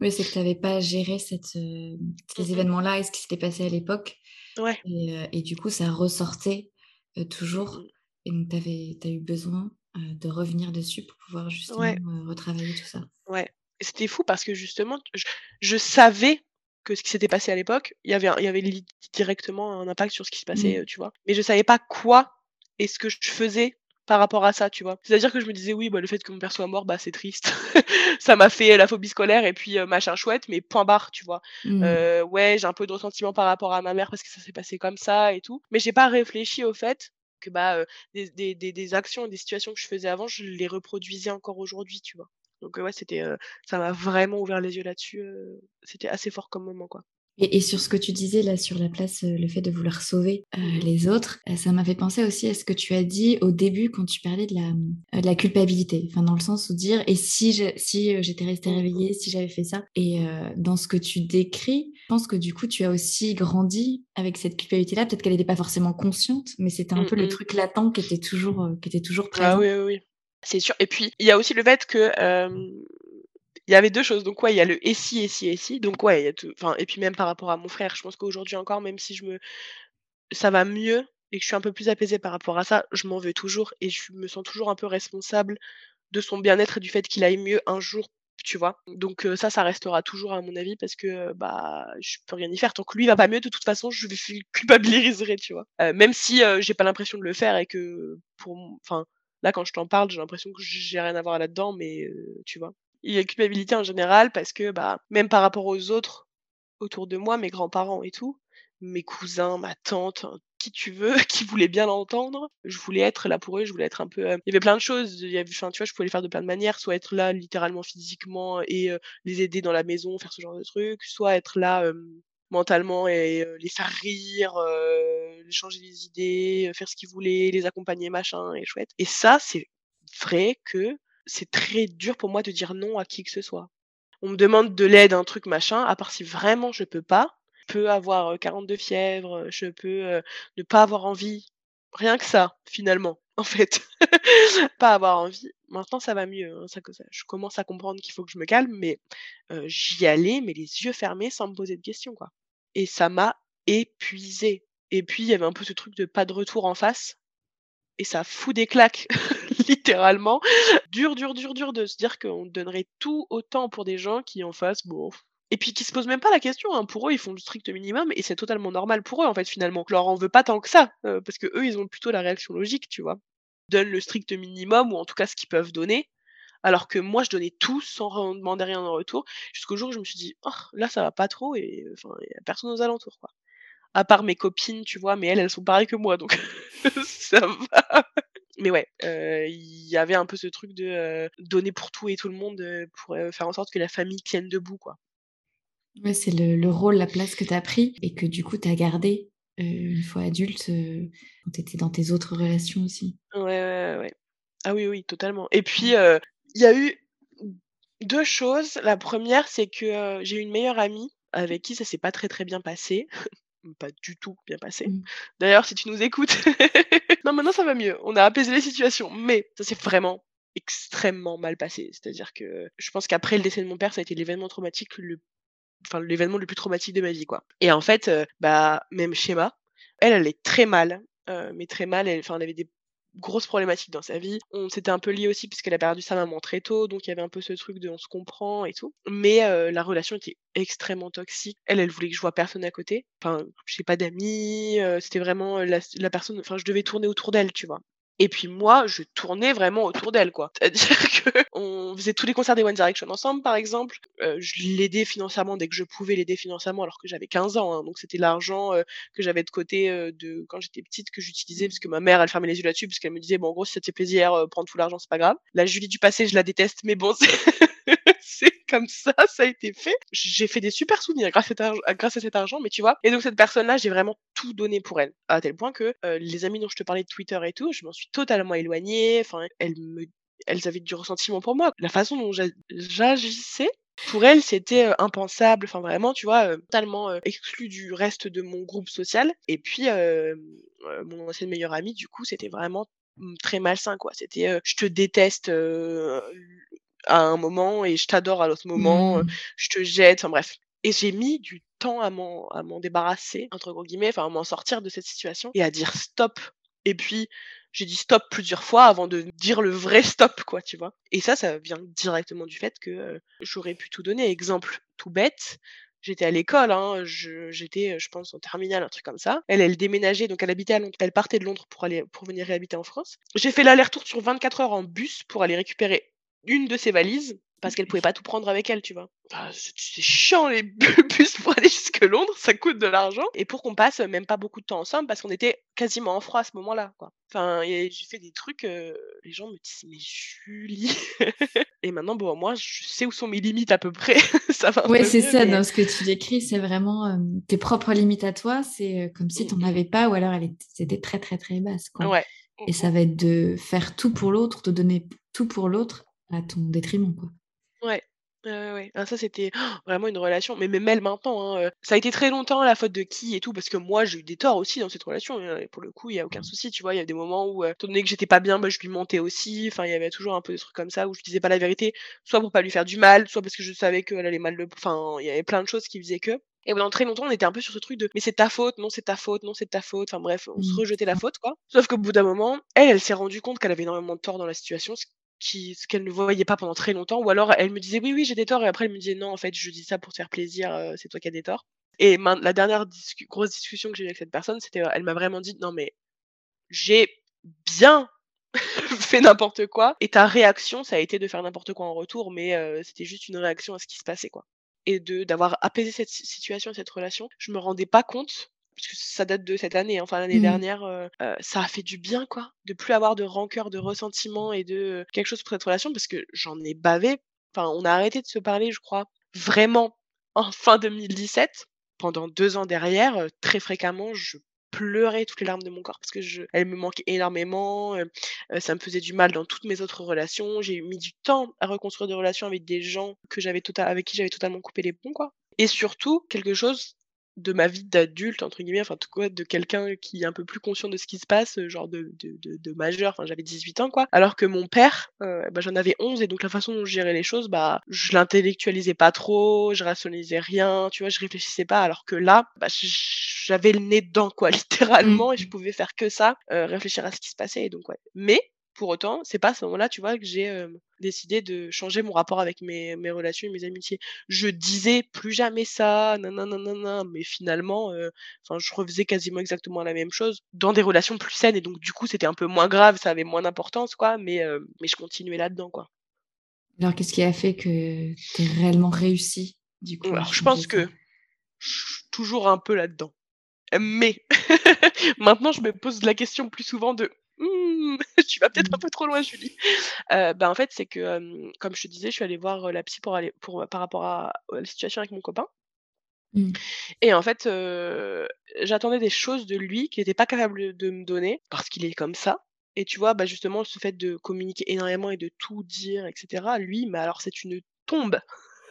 Oui, c'est que tu avais pas géré cette, Mmh ces mh. événements-là et ce qui s'était passé à l'époque Ouais. et du coup, ça ressortait, heu, Mmh toujours mh. et donc tu as eu besoin, de revenir dessus pour pouvoir justement, Ouais. retravailler tout ça. Ouais c'était fou parce que justement, je je savais que ce qui s'était passé à l'époque, il y avait il y avait directement un impact sur ce qui se passait, Mmh. heu, tu vois? Mais je savais pas quoi et ce que je faisais par rapport à ça, tu vois. C'est-à-dire que je me disais oui, bah, le fait que mon père soit mort, bah c'est triste. ça m'a fait la phobie scolaire et puis machin chouette, mais point barre, tu vois. Mmh. ouais, j'ai un peu de ressentiment par rapport à ma mère parce que ça s'est passé comme ça et tout, mais j'ai pas réfléchi au fait que bah des, des, des, des, actions, des situations que je faisais avant, je les reproduisais encore aujourd'hui, tu vois. Donc ouais, c'était, ça m'a vraiment ouvert les yeux là-dessus. c'était assez fort comme moment, quoi. Et, sur ce que tu disais là sur la place, le fait de vouloir sauver mmh les autres, ça m'a fait penser aussi à ce que tu as dit au début quand tu parlais de la, de la culpabilité, enfin dans le sens où dire et si si j'étais restée mmh réveillée, si j'avais fait ça. Et dans ce que tu décris, je pense que du coup tu as aussi grandi avec cette culpabilité-là. Peut-être qu'elle n'était pas forcément consciente, mais c'était un peu le truc latent qui était toujours, qui était toujours ah présent. Ah oui, oui, oui. C'est sûr. Et puis, il y a aussi le fait que il y avait deux choses. Donc, ouais, il y a le et si, et si, et si. Donc, ouais. Enfin, et puis, même par rapport à mon frère, je pense qu'aujourd'hui encore, même si je me. Ça va mieux et que je suis un peu plus apaisée par rapport à ça, je m'en veux toujours et je me sens toujours un peu responsable de son bien-être et du fait qu'il aille mieux un jour, tu vois. Donc, ça, ça restera toujours, à mon avis, parce que, bah, je peux rien y faire. Tant que lui va pas mieux, de toute façon, je vais culpabiliserai, tu vois. même si j'ai pas l'impression de le faire et que, pour. Enfin, là, quand je t'en parle, j'ai l'impression que j'ai rien à voir là-dedans, mais tu vois il y a culpabilité en général parce que bah même par rapport aux autres autour de moi, mes grands-parents et tout, mes cousins, ma tante, hein, qui tu veux, qui voulait bien l'entendre. Je voulais être là pour eux, je voulais être un peu. il y avait plein de choses. Il y tu vois, je pouvais les faire de plein de manières, soit être là littéralement physiquement et les aider dans la maison, faire ce genre de trucs, soit être là mentalement et les faire rire, changer des idées, faire ce qu'ils voulaient, les accompagner, machin, et chouette. Et ça, c'est vrai que c'est très dur pour moi de dire non à qui que ce soit. On me demande de l'aide, un truc machin, à part si vraiment je peux pas. Je peux avoir 42 fièvres, je peux ne pas avoir envie. Rien que ça, finalement, en fait. pas avoir envie. Maintenant, ça va mieux. Hein, ça, je commence à comprendre qu'il faut que je me calme, mais j'y allais, mais les yeux fermés, sans me poser de questions, quoi. Et ça m'a épuisé. Et puis, il y avait un peu ce truc de pas de retour en face. Et ça fout des claques. littéralement. Dur, dur, dur, dur de se dire qu'on donnerait tout autant pour des gens qui en fassent, bon. Et puis qui se posent même pas la question, hein. pour eux ils font le strict minimum et c'est totalement normal pour eux en fait finalement. Je leur en veux pas tant que ça, euh, parce que eux ils ont plutôt la réaction logique, tu vois. Ils donnent le strict minimum ou en tout cas ce qu'ils peuvent donner, alors que moi je donnais tout sans demander rien en retour, jusqu'au jour où je me suis dit, oh là ça va pas trop et enfin personne aux alentours quoi. À part mes copines, tu vois, mais elles elles sont pareilles que moi donc ça va mais ouais, il y avait un peu ce truc de donner pour tout et tout le monde pour faire en sorte que la famille tienne debout, quoi. Ouais, c'est le, rôle, la place que tu as pris et que du coup tu as gardé une fois adulte quand tu étais dans tes autres relations aussi. Ouais, ouais, ouais. Ah oui, oui, totalement. Et puis, il y a eu deux choses. La première, c'est que j'ai eu une meilleure amie avec qui ça s'est pas très très bien passé. Pas du tout bien passé. Mmh. D'ailleurs, si tu nous écoutes, non, maintenant ça va mieux. On a apaisé les situations, mais ça s'est vraiment extrêmement mal passé. C'est-à-dire que je pense qu'après le décès de mon père, ça a été l'événement traumatique le enfin l'événement le plus traumatique de ma vie quoi. Et en fait, bah même schéma, elle elle est très mal, mais très mal, elle enfin elle avait des grosse problématique dans sa vie. On s'était un peu lié aussi puisqu'elle a perdu sa maman très tôt, donc il y avait un peu ce truc de on se comprend et tout. Mais la relation était extrêmement toxique. Elle, elle voulait que je vois personne à côté. Enfin, j'ai pas d'amis. c'était vraiment la, la personne. Enfin, je devais tourner autour d'elle, tu vois. Et puis moi, je tournais vraiment autour d'elle, quoi. C'est-à-dire que on faisait tous les concerts des One Direction ensemble, par exemple. Euh, je l'aidais financièrement dès que je pouvais l'aider financièrement, alors que j'avais 15 ans. Hein. donc c'était l'argent euh, que j'avais de côté euh, de quand j'étais petite que j'utilisais parce que ma mère, elle fermait les yeux là-dessus parce qu'elle me disait bon, en gros, si ça te fait plaisir, prendre tout l'argent, c'est pas grave. La Julie du passé, je la déteste, mais bon, c'est comme ça, ça a été fait. J'ai fait des super souvenirs grâce à, cet argent, mais tu vois. Et donc cette personne-là, j'ai vraiment tout donné pour elle, à tel point que les amis dont je te parlais de Twitter et tout, je m'en suis totalement éloignée. Enfin, elles avaient du ressentiment pour moi. La façon dont j'agissais, pour elles, c'était impensable. Enfin, vraiment, tu vois, totalement exclu du reste de mon groupe social. Et puis, mon ancienne meilleure amie, du coup, c'était vraiment mmh, très malsain, quoi. C'était je te déteste à un moment et je t'adore à l'autre moment, mmh. je te jette, enfin bref. Et j'ai mis du temps à m'en, à m'en débarrasser, entre gros guillemets, enfin à m'en sortir de cette situation et à dire stop. Et puis, j'ai dit stop plusieurs fois avant de dire le vrai stop, quoi, tu vois. Et ça, ça vient directement du fait que j'aurais pu tout donner. Exemple tout bête, J'étais à l'école, hein, j'étais, je pense, en terminale, un truc comme ça. Elle, elle déménageait, donc elle habitait à Londres. Elle partait de Londres pour aller pour venir réhabiter en France. J'ai fait l'aller-retour sur 24 heures en bus pour aller récupérer une de ses valises parce qu'elle pouvait pas tout prendre avec elle, tu vois. c'est chiant les bus pour aller jusque Londres, ça coûte de l'argent. Et pour qu'on passe même pas beaucoup de temps ensemble, parce qu'on était quasiment en froid à ce moment-là, quoi. Enfin, j'ai fait des trucs, les gens me disent, mais Julie. et maintenant, bon, moi, je sais où sont mes limites à peu près. ça va. Ouais, c'est ça, dans ce que tu décris, c'est vraiment tes propres limites à toi. C'est comme si tu n'en mmh. avais pas, ou alors elle était très, très, très basse, quoi. Ouais. Et ça va être de faire tout pour l'autre, de donner tout pour l'autre à ton détriment, quoi. Ouais. Ouais, ouais, ah, ça, c'était vraiment une relation, mais même elle maintenant, hein, ça a été très longtemps la faute de qui et tout, parce que moi j'ai eu des torts aussi dans cette relation, hein, et pour le coup, il y a aucun souci, tu vois? Il y a des moments où, étant donné que j'étais pas bien, bah, je lui mentais aussi, enfin, il y avait toujours un peu des trucs comme ça où je disais pas la vérité, soit pour pas lui faire du mal, soit parce que je savais qu'elle allait mal le enfin, il y avait plein de choses qui faisaient que et pendant très longtemps, on était un peu sur ce truc de mais c'est ta faute, non c'est ta faute, non c'est ta faute. Enfin bref, on se mmh. rejetait la faute quoi. Sauf qu'au bout d'un moment, elle, elle s'est rendue compte qu'elle avait énormément de tort dans la situation, qui, ce qu'elle ne voyait pas pendant très longtemps, ou alors elle me disait oui, oui, j'ai des torts, et après elle me disait non, en fait, je dis ça pour te faire plaisir, euh, c'est toi qui as des torts. Et la dernière grosse discussion que j'ai eu avec cette personne, c'était, euh, elle m'a vraiment dit non, mais j'ai bien fait n'importe quoi, et ta réaction, ça a été de faire n'importe quoi en retour, mais euh, c'était juste une réaction à ce qui se passait, quoi. Et d'avoir apaisé cette situation, cette relation, je me rendais pas compte parce que ça date de cette année, hein, enfin l'année mmh. dernière, ça a fait du bien, quoi, de plus avoir de rancœur, de ressentiment et de quelque chose pour cette relation, parce que j'en ai bavé. Enfin, on a arrêté de se parler, je crois, vraiment en fin 2017. Pendant deux ans derrière, très fréquemment, je pleurais toutes les larmes de mon corps parce que je, elle me manquait énormément. ça me faisait du mal dans toutes mes autres relations. J'ai mis du temps à reconstruire des relations avec des gens que j'avais tota-, avec qui j'avais totalement coupé les ponts, quoi. Et surtout, quelque chose de ma vie d'adulte entre guillemets enfin tout quoi de quelqu'un qui est un peu plus conscient de ce qui se passe genre de, de, de, majeur enfin j'avais 18 ans quoi alors que mon père euh, bah, j'en avais 11 et donc la façon dont je gérais les choses bah je l'intellectualisais pas trop je rationalisais rien tu vois je réfléchissais pas alors que là bah, j'avais le nez dedans quoi littéralement et je mmh. pouvais faire que ça euh, réfléchir à ce qui se passait et donc ouais mais pour autant, c'est pas à ce moment-là, tu vois, que j'ai décidé de changer mon rapport avec mes, mes, relations et mes amitiés. Je disais plus jamais ça, nanana, mais finalement, enfin, je refaisais quasiment exactement la même chose dans des relations plus saines, et donc du coup, c'était un peu moins grave, ça avait moins d'importance, quoi, mais, mais je continuais là-dedans, quoi. Alors, qu'est-ce qui a fait que tu as réellement réussi, du coup Alors, je pense que je suis toujours un peu là-dedans. Mais maintenant, je me pose la question plus souvent de Mmh, tu vas peut-être un mmh. peu trop loin, Julie. Euh, bah, en fait, c'est que, comme je te disais, je suis allée voir, la psy pour aller pour, par rapport à la situation avec mon copain mmh. et en fait, j'attendais des choses de lui qu'il était pas capable de me donner parce qu'il est comme ça et tu vois, bah, justement, ce fait de communiquer énormément et de tout dire et cetera, lui, mais alors c'est une tombe.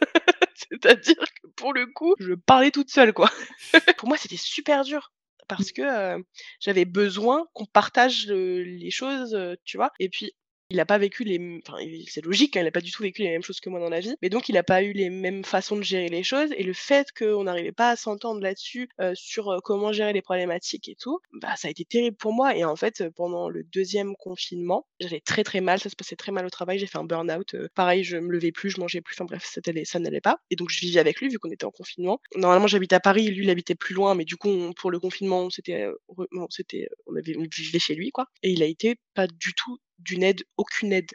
C'est-à-dire que pour le coup, je parlais toute seule, quoi. Pour moi, c'était super dur parce que j'avais besoin qu'on partage les choses, tu vois? Et puis il n'a pas vécu les enfin c'est logique hein, il n'a pas du tout vécu les mêmes choses que moi dans la vie mais donc il n'a pas eu les mêmes façons de gérer les choses et le fait qu'on n'arrivait pas à s'entendre là-dessus sur comment gérer les problématiques et tout bah ça a été terrible pour moi et en fait pendant le deuxième confinement j'allais très très mal ça se passait très mal au travail j'ai fait un burn-out pareil je me levais plus je mangeais plus enfin bref ça n'allait pas et donc je vivais avec lui vu qu'on était en confinement. Normalement j'habite à Paris lui il habitait plus loin mais du coup pour le confinement on avait on vivait chez lui quoi et il a été pas du tout d'une aide, aucune aide.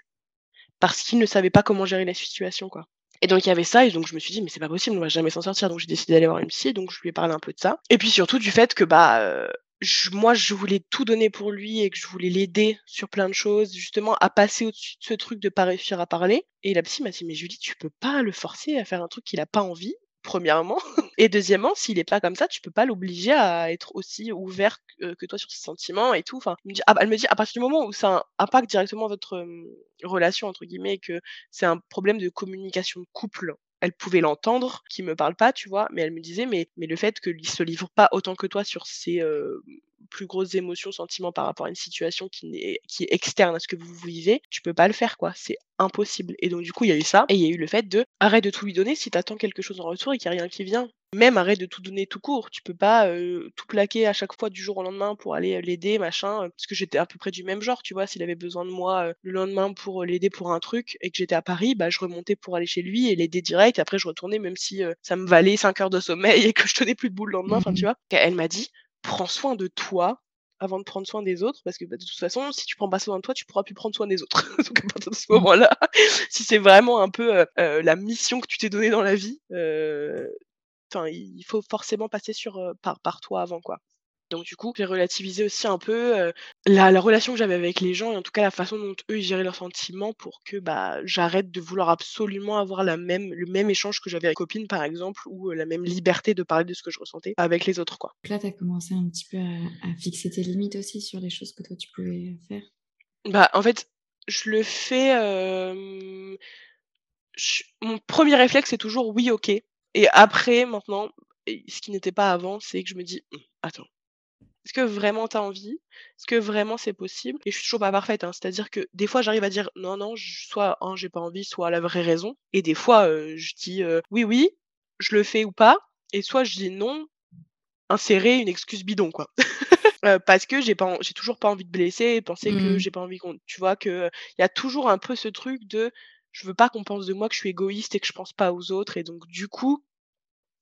Parce qu'il ne savait pas comment gérer la situation, quoi. Et donc il y avait ça, et donc je me suis dit, mais c'est pas possible, on va jamais s'en sortir. Donc j'ai décidé d'aller voir psy, donc je lui ai parlé un peu de ça. Et puis surtout du fait que, bah, euh, moi je voulais tout donner pour lui et que je voulais l'aider sur plein de choses, justement à passer au-dessus de ce truc de pas réussir à parler. Et la psy m'a dit, mais Julie, tu peux pas le forcer à faire un truc qu'il a pas envie premièrement. Et deuxièmement, s'il est pas comme ça, tu peux pas l'obliger à être aussi ouvert que, toi sur ses sentiments et tout. Enfin, ah, elle me dit, à partir du moment où ça impacte directement votre relation, entre guillemets, que c'est un problème de communication de couple, elle pouvait l'entendre, qui me parle pas, tu vois, mais elle me disait, mais, mais le fait qu'il se livre pas autant que toi sur ses plus grosses émotions, sentiments par rapport à une situation qui, est, qui est externe à ce que vous vivez, tu peux pas le faire, quoi. C'est impossible. Et donc, du coup, il y a eu ça. Et il y a eu le fait de arrête de tout lui donner si t'attends quelque chose en retour et qu'il n'y a rien qui vient. Même arrête de tout donner tout court. Tu peux pas tout plaquer à chaque fois du jour au lendemain pour aller l'aider, machin. parce que j'étais à peu près du même genre, tu vois. S'il avait besoin de moi le lendemain pour l'aider pour un truc et que j'étais à Paris, bah je remontais pour aller chez lui et l'aider direct. Après, je retournais même si ça me valait 5 heures de sommeil et que je tenais plus de boule le lendemain. Enfin, tu mmh vois. Elle m'a dit prends soin de toi avant de prendre soin des autres, parce que bah, de toute façon, si tu prends pas soin de toi, tu pourras plus prendre soin des autres. Donc à partir de ce moment-là, si c'est vraiment un peu la mission que tu t'es donnée dans la vie, enfin, il faut forcément passer sur par, par toi avant, quoi. Donc du coup, j'ai relativisé aussi un peu la, relation que j'avais avec les gens et en tout cas la façon dont eux ils géraient leurs sentiments pour que bah j'arrête de vouloir absolument avoir la même le même échange que j'avais avec copine par exemple ou la même liberté de parler de ce que je ressentais avec les autres quoi. là tu as commencé un petit peu à, fixer tes limites aussi sur les choses que toi tu pouvais faire? Bah en fait, je le fais mon premier réflexe c'est toujours oui, OK et après maintenant ce qui n'était pas avant, c'est que je me dis «Mmh, attends est-ce que vraiment tu as envie Est-ce que vraiment c'est possible Et je suis toujours pas parfaite, hein. c'est-à-dire que des fois j'arrive à dire non, non, soit un, j'ai pas envie, soit la vraie raison. Et des fois je dis oui, oui, je le fais ou pas. Et soit je dis non, insérer une excuse bidon, quoi. parce que j'ai pas, j'ai toujours pas envie de blesser, penser que mmh. j'ai pas envie qu'on, tu vois, que il y a toujours un peu ce truc de je veux pas qu'on pense de moi que je suis égoïste et que je pense pas aux autres. Et donc du coup,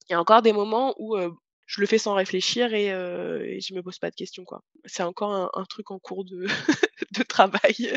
il y a encore des moments où je le fais sans réfléchir et, euh, et je me pose pas de questions quoi. C'est encore un, truc en cours de, de travail.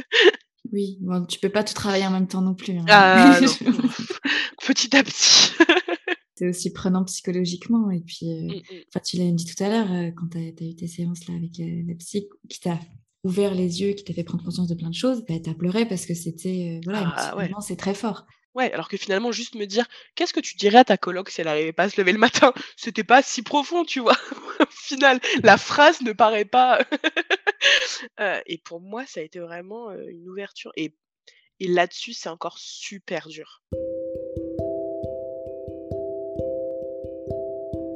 Oui, bon, tu peux pas tout travailler en même temps non plus. Hein. Ah, non. petit à petit. c'est aussi prenant psychologiquement et puis, euh, mmh, mmh. tu l'as dit tout à l'heure euh, quand tu as, eu tes séances là avec la, psy qui t'a ouvert les yeux, qui t'a fait prendre conscience de plein de choses, bah, tu as pleuré parce que c'était voilà, ah, c'est très fort. Ouais, alors que finalement, juste me dire, qu'est-ce que tu dirais à ta coloc si elle n'arrivait pas à se lever le matin? C'était pas si profond, tu vois? Au final, la phrase ne paraît pas. Euh, et pour moi, ça a été vraiment une ouverture. Et, et là-dessus, c'est encore super dur.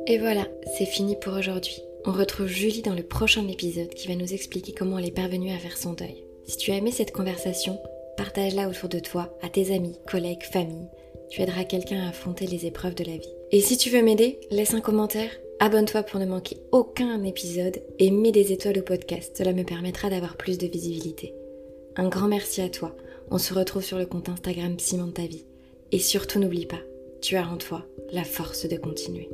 Et voilà, c'est fini pour aujourd'hui. On retrouve Julie dans le prochain épisode qui va nous expliquer comment elle est parvenue à faire son deuil. Si tu as aimé cette conversation, Partage-la autour de toi, à tes amis, collègues, famille. Tu aideras quelqu'un à affronter les épreuves de la vie. Et si tu veux m'aider, laisse un commentaire, abonne-toi pour ne manquer aucun épisode et mets des étoiles au podcast. Cela me permettra d'avoir plus de visibilité. Un grand merci à toi. On se retrouve sur le compte Instagram Ciment ta vie. Et surtout n'oublie pas, tu as en toi la force de continuer.